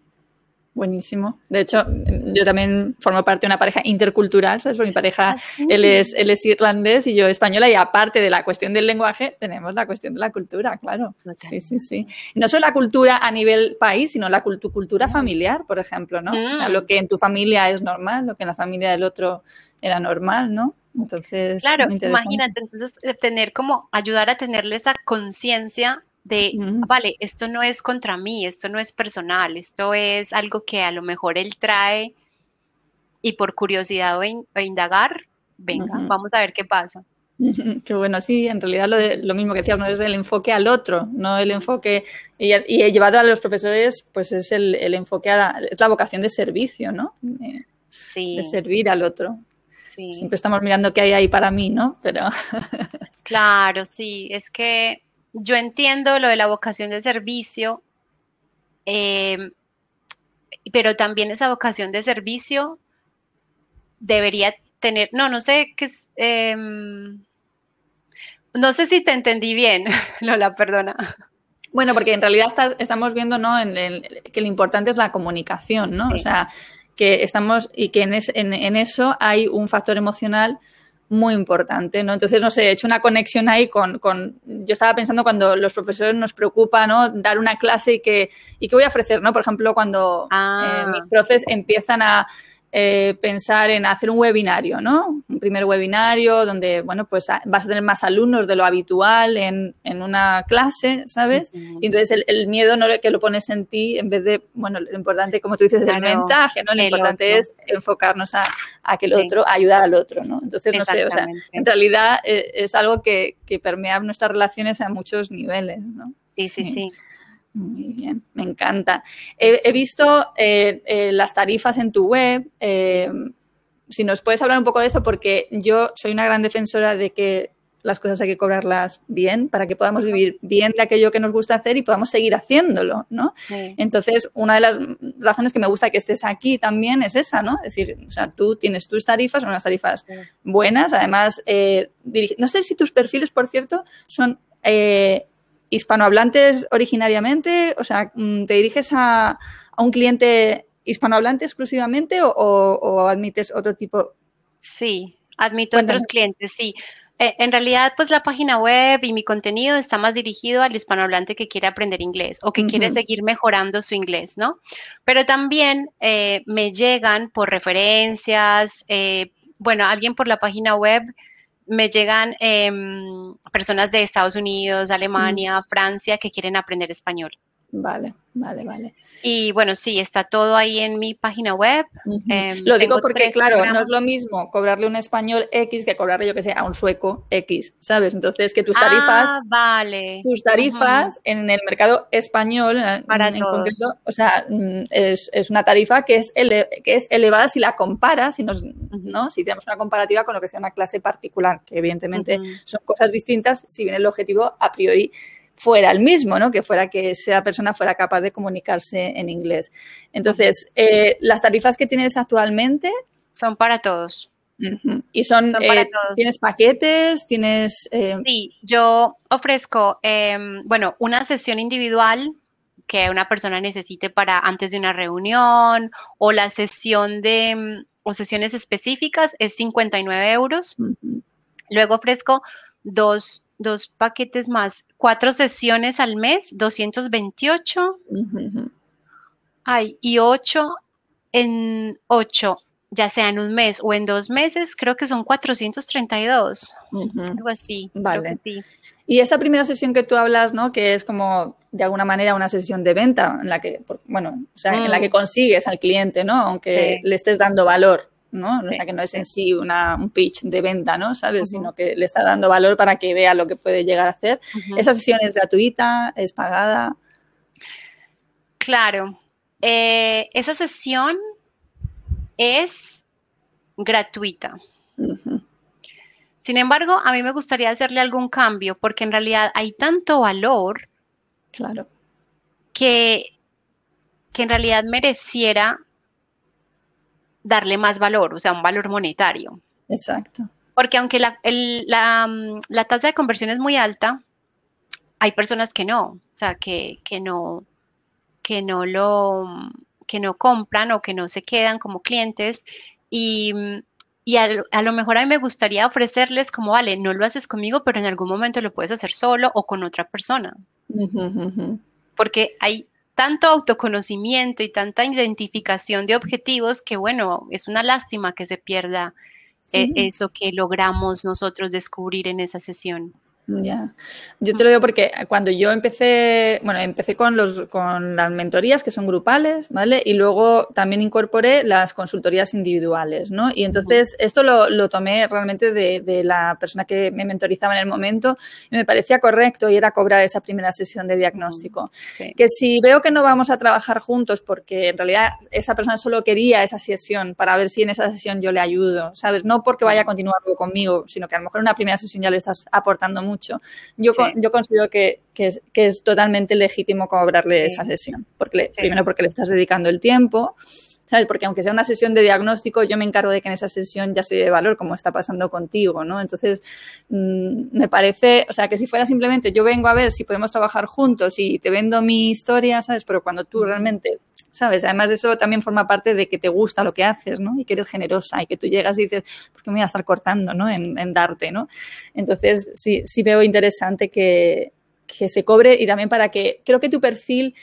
[SPEAKER 2] Buenísimo. De hecho, yo también formo parte de una pareja intercultural, ¿sabes? Porque mi pareja, ah, él, es, él es irlandés y yo española, y aparte de la cuestión del lenguaje, tenemos la cuestión de la cultura, claro. Sí, sí, sí. No solo la cultura a nivel país, sino la cultura familiar, por ejemplo, ¿no? O sea, lo mm. que en tu familia es normal, lo que en la familia del otro era normal, ¿no?
[SPEAKER 3] Entonces, claro, imagínate, entonces eh, tener como ayudar a tenerle esa conciencia de, vale, esto no es contra mí, esto no es personal, esto es algo que a lo mejor él trae y por curiosidad o, indagar, venga, vamos a ver qué pasa.
[SPEAKER 2] Qué bueno, sí, en realidad lo, de, lo mismo que decías, no es el enfoque al otro, no el enfoque, y, he llevado a los profesores, pues es el, enfoque a la, es la vocación de servicio, ¿no? sí. De servir al otro. Siempre estamos mirando qué hay ahí para mí, ¿no? Pero.
[SPEAKER 3] claro, sí, es que yo entiendo lo de la vocación de servicio, em, pero también esa vocación de servicio debería tener, no, no sé qué em, no sé si te entendí bien, Lola, perdona.
[SPEAKER 2] Bueno, porque en realidad estamos viendo, ¿no? En que lo importante es la comunicación, ¿no? O sea, que estamos y que en, en, eso hay un factor emocional muy importante, ¿no? Entonces, no sé, he hecho una conexión ahí con, con, yo estaba pensando cuando los profesores nos preocupa, ¿no? Dar una clase y que, y qué voy a ofrecer, ¿no? Por ejemplo, cuando eh, ah. mis profes empiezan a, eh, pensar en hacer un webinario, ¿no? Un primer webinario donde, bueno, pues vas a tener más alumnos de lo habitual en, una clase, ¿sabes? Y entonces el, miedo no que lo pones en ti en vez de, bueno, lo importante, como tú dices, es el mensaje, ¿no? Lo importante es enfocarnos a, que el otro, ayudar al otro, ¿no? Entonces, no sé, o sea, en realidad eh, es algo que, que permea nuestras relaciones a muchos niveles, ¿no?
[SPEAKER 3] sí, sí. sí.
[SPEAKER 2] Muy bien, me encanta. He, visto eh, eh, las tarifas en tu web. Eh, si nos puedes hablar un poco de eso, porque yo soy una gran defensora de que las cosas hay que cobrarlas bien para que podamos vivir bien de aquello que nos gusta hacer y podamos seguir haciéndolo, ¿no? Entonces, una de las razones que me gusta que estés aquí también es esa, ¿no? Es decir, o sea, tú tienes tus tarifas, unas tarifas buenas, además, no sé si tus perfiles, por cierto, son hispanohablantes originariamente? O sea, mm, ¿te diriges a, un cliente hispanohablante exclusivamente o, admites otro tipo?
[SPEAKER 3] Sí, admito otros clientes, sí. Eh, en realidad, pues la página web y mi contenido está más dirigido al hispanohablante que quiere aprender inglés o que quiere seguir mejorando su inglés, ¿no? Pero también eh, me llegan por referencias, eh, bueno, alguien por la página web, me llegan em, personas de Estados Unidos, Alemania, Francia que quieren aprender español.
[SPEAKER 2] Vale, vale, vale.
[SPEAKER 3] Y bueno, sí, está todo ahí en mi página web.
[SPEAKER 2] Em, lo digo porque, claro, no es lo mismo cobrarle un español X que cobrarle, yo que sé, a un sueco X, ¿sabes? Entonces, que tus tarifas,
[SPEAKER 3] ah, vale.
[SPEAKER 2] tus tarifas en el mercado español, en, concreto, o sea, mm, es, una tarifa que es, que es elevada si la comparas, si, nos, ¿no? si tenemos una comparativa con lo que sea una clase particular, que evidentemente son cosas distintas, si bien el objetivo a priori fuera el mismo, ¿no? Que fuera que esa persona fuera capaz de comunicarse en inglés. Entonces, eh, las tarifas que tienes actualmente
[SPEAKER 3] son para todos.
[SPEAKER 2] Y son, eh, ¿tienes paquetes? ¿Tienes...?
[SPEAKER 3] Eh, sí, yo ofrezco, em, bueno, una sesión individual que una persona necesite para antes de una reunión o la sesión de, o sesiones específicas es 59 euros. Luego ofrezco dos dos paquetes más, cuatro sesiones al mes, 228. Ay, y ocho en ocho, ya sea en un mes o en dos meses, creo que son 432. Algo así.
[SPEAKER 2] Vale. Y esa primera sesión que tú hablas, ¿no? Que es como de alguna manera una sesión de venta en la que, bueno, o sea, en la que mm. consigues al cliente, ¿no? Aunque le estés dando valor. ¿No? O sea, que no es en sí una, un pitch de venta, ¿no? ¿Sabes? Sino que le está dando valor para que vea lo que puede llegar a hacer. ¿Esa sesión es gratuita? ¿Es pagada?
[SPEAKER 3] Claro. Eh, esa sesión es gratuita. Sin embargo, a mí me gustaría hacerle algún cambio porque en realidad hay tanto valor.
[SPEAKER 2] Claro.
[SPEAKER 3] Que, que en realidad mereciera darle más valor, o sea, un valor monetario.
[SPEAKER 2] Exacto.
[SPEAKER 3] Porque aunque la, la, tasa de conversión es muy alta, hay personas que no, o sea, que, no, que no lo, que no compran o que no se quedan como clientes y, a, lo mejor a mí me gustaría ofrecerles como, vale, no lo haces conmigo, pero en algún momento lo puedes hacer solo o con otra persona. Porque hay tanto autoconocimiento y tanta identificación de objetivos que, bueno, es una lástima que se pierda eh, eso que logramos nosotros descubrir en esa sesión.
[SPEAKER 2] Ya, yo te lo digo porque cuando yo empecé, bueno, empecé con, los, con las mentorías que son grupales, ¿vale? Y luego también incorporé las consultorías individuales, ¿no? Y entonces esto lo, lo tomé realmente de, de, la persona que me mentorizaba en el momento y me parecía correcto y era cobrar esa primera sesión de diagnóstico. Que si veo que no vamos a trabajar juntos porque en realidad esa persona solo quería esa sesión para ver si en esa sesión yo le ayudo, ¿sabes? No porque vaya a continuar conmigo, sino que a lo mejor en una primera sesión ya le estás aportando mucho yo, yo considero que, es, totalmente legítimo cobrarle esa sesión, porque primero porque le estás dedicando el tiempo, ¿sabes? Porque aunque sea una sesión de diagnóstico, yo me encargo de que en esa sesión ya se dé valor, como está pasando contigo, ¿no? Entonces, mm, me parece, o sea, que si fuera simplemente yo vengo a ver si podemos trabajar juntos y te vendo mi historia, ¿sabes? Pero cuando tú realmente ¿sabes? Además, eso también forma parte de que te gusta lo que haces, ¿no? Y que eres generosa y que tú llegas y dices, ¿por qué me voy a estar cortando, ¿no? En, darte, ¿no? Entonces, sí, sí veo interesante que, se cobre y también para que, creo que tu perfil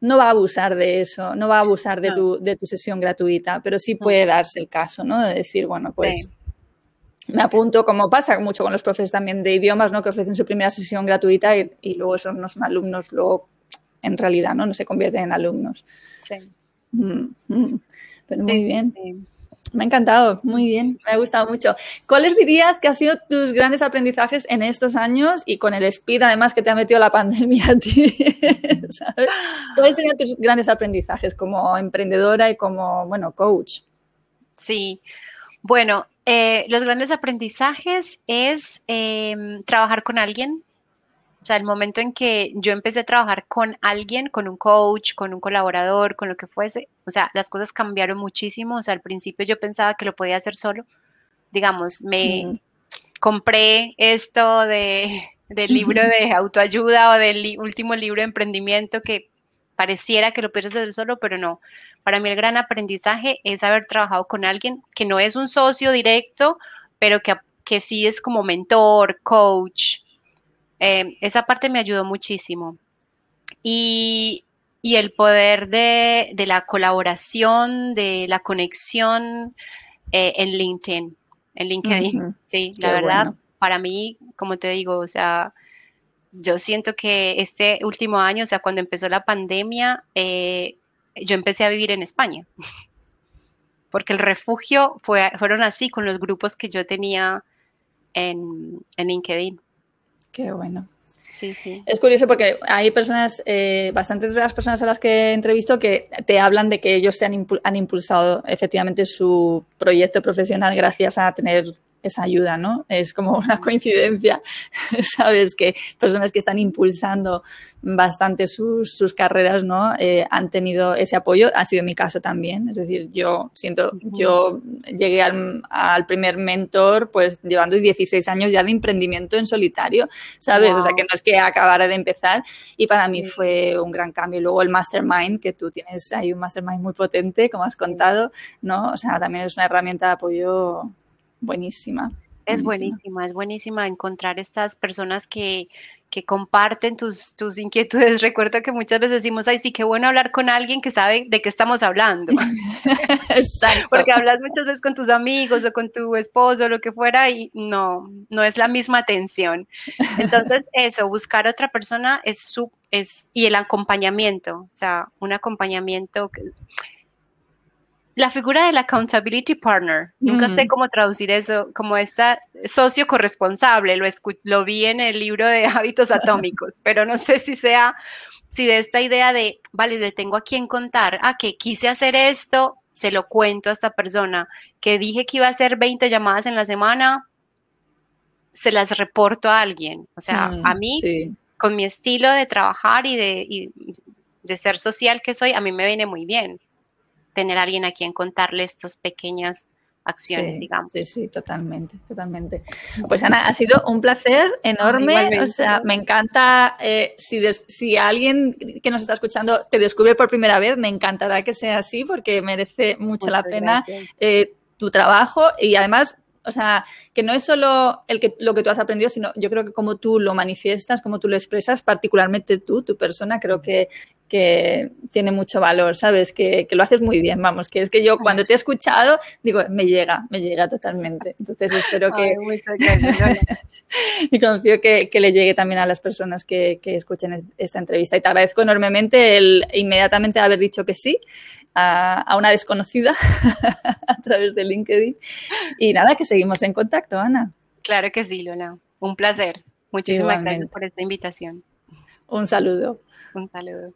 [SPEAKER 2] no va a abusar de eso, no va a abusar de, tu, de tu sesión gratuita, pero sí puede darse el caso, ¿no? De decir, bueno, pues... me apunto, como pasa mucho con los profes también de idiomas, ¿no? Que ofrecen su primera sesión gratuita y, y luego esos no son alumnos, luego en realidad, ¿no? No se convierten en alumnos.
[SPEAKER 3] Sí.
[SPEAKER 2] Mm, mm. Pero muy bien. Me ha encantado, muy bien, me ha gustado mucho. ¿Cuáles dirías que han sido tus grandes aprendizajes en estos años y con el speed además que te ha metido la pandemia a ti? ¿Cuáles serían tus grandes aprendizajes como emprendedora y como, bueno, coach?
[SPEAKER 3] Sí, bueno, eh, los grandes aprendizajes es em, trabajar con alguien, o sea, el momento en que yo empecé a trabajar con alguien, con un coach, con un colaborador, con lo que fuese, o sea, las cosas cambiaron muchísimo. O sea, al principio yo pensaba que lo podía hacer solo. Digamos, me compré esto de del libro de autoayuda o del último libro de emprendimiento que pareciera que lo puedes hacer solo, pero no. Para mí el gran aprendizaje es haber trabajado con alguien que no es un socio directo, pero que, que sí es como mentor, coach. Eh, esa parte me ayudó muchísimo. Y, el poder de, la colaboración, de la conexión eh, en LinkedIn. En LinkedIn, sí, la verdad, para mí, como te digo, o sea, yo siento que este último año, o sea, cuando empezó la pandemia, eh, yo empecé a vivir en España, porque el refugio fue, fueron así con los grupos que yo tenía en, en LinkedIn.
[SPEAKER 2] Qué bueno.
[SPEAKER 3] Sí, sí.
[SPEAKER 2] Es curioso porque hay personas, eh, bastantes de las personas a las que he entrevisto que te hablan de que ellos se han, han impulsado efectivamente su proyecto profesional gracias a tener esa ayuda, ¿no? Es como una coincidencia, ¿sabes? Que personas que están impulsando bastante sus, sus carreras, ¿no? Eh, han tenido ese apoyo. Ha sido mi caso también. Es decir, yo siento, yo llegué al, al, primer mentor, pues llevando 16 años ya de emprendimiento en solitario, ¿sabes? O sea, que no es que acabara de empezar y para mí fue un gran cambio. Luego el mastermind, que tú tienes ahí un mastermind muy potente, como has contado, ¿no? O sea, también es una herramienta de apoyo buenísima.
[SPEAKER 3] Es buenísima, es buenísima encontrar estas personas que, que comparten tus, tus, inquietudes. Recuerdo que muchas veces decimos, ay, sí, qué bueno hablar con alguien que sabe de qué estamos hablando.
[SPEAKER 2] Exacto.
[SPEAKER 3] Porque hablas muchas veces con tus amigos o con tu esposo o lo que fuera y no, no es la misma atención. Entonces, eso, buscar otra persona es su, es, y el acompañamiento, o sea, un acompañamiento que, la figura del accountability partner, nunca sé cómo traducir eso, como esta socio corresponsable, lo, lo vi en el libro de hábitos atómicos, pero no sé si sea, si de esta idea de, vale, le tengo a quien contar, ah, que quise hacer esto, se lo cuento a esta persona, que dije que iba a hacer 20 llamadas en la semana, se las reporto a alguien, o sea, mm, a mí, con mi estilo de trabajar y de, y de ser social que soy, a mí me viene muy bien tener a alguien a quien contarle estas pequeñas acciones, digamos.
[SPEAKER 2] Sí, sí, totalmente, totalmente. Pues Ana, ha sido un placer enorme. O sea, me encanta, eh, si, si alguien que nos está escuchando te descubre por primera vez, me encantará que sea así porque merece mucho la pena eh, tu trabajo y además o sea, que no es solo el que, lo que tú has aprendido, sino yo creo que como tú lo manifiestas, como tú lo expresas, particularmente tú, tu persona, creo que, que tiene mucho valor, ¿sabes? Que, que, lo haces muy bien, vamos, que es que yo cuando te he escuchado, digo, me llega, me llega totalmente. Entonces espero que... y confío que, que, le llegue también a las personas que, que, escuchen esta entrevista. Y te agradezco enormemente el inmediatamente haber dicho que sí a, a una desconocida a través de LinkedIn. Y nada, que seguimos en contacto, Ana.
[SPEAKER 3] Claro que sí, Luna. Un placer. Muchísimas gracias por esta invitación.
[SPEAKER 2] Un saludo.
[SPEAKER 3] Un saludo.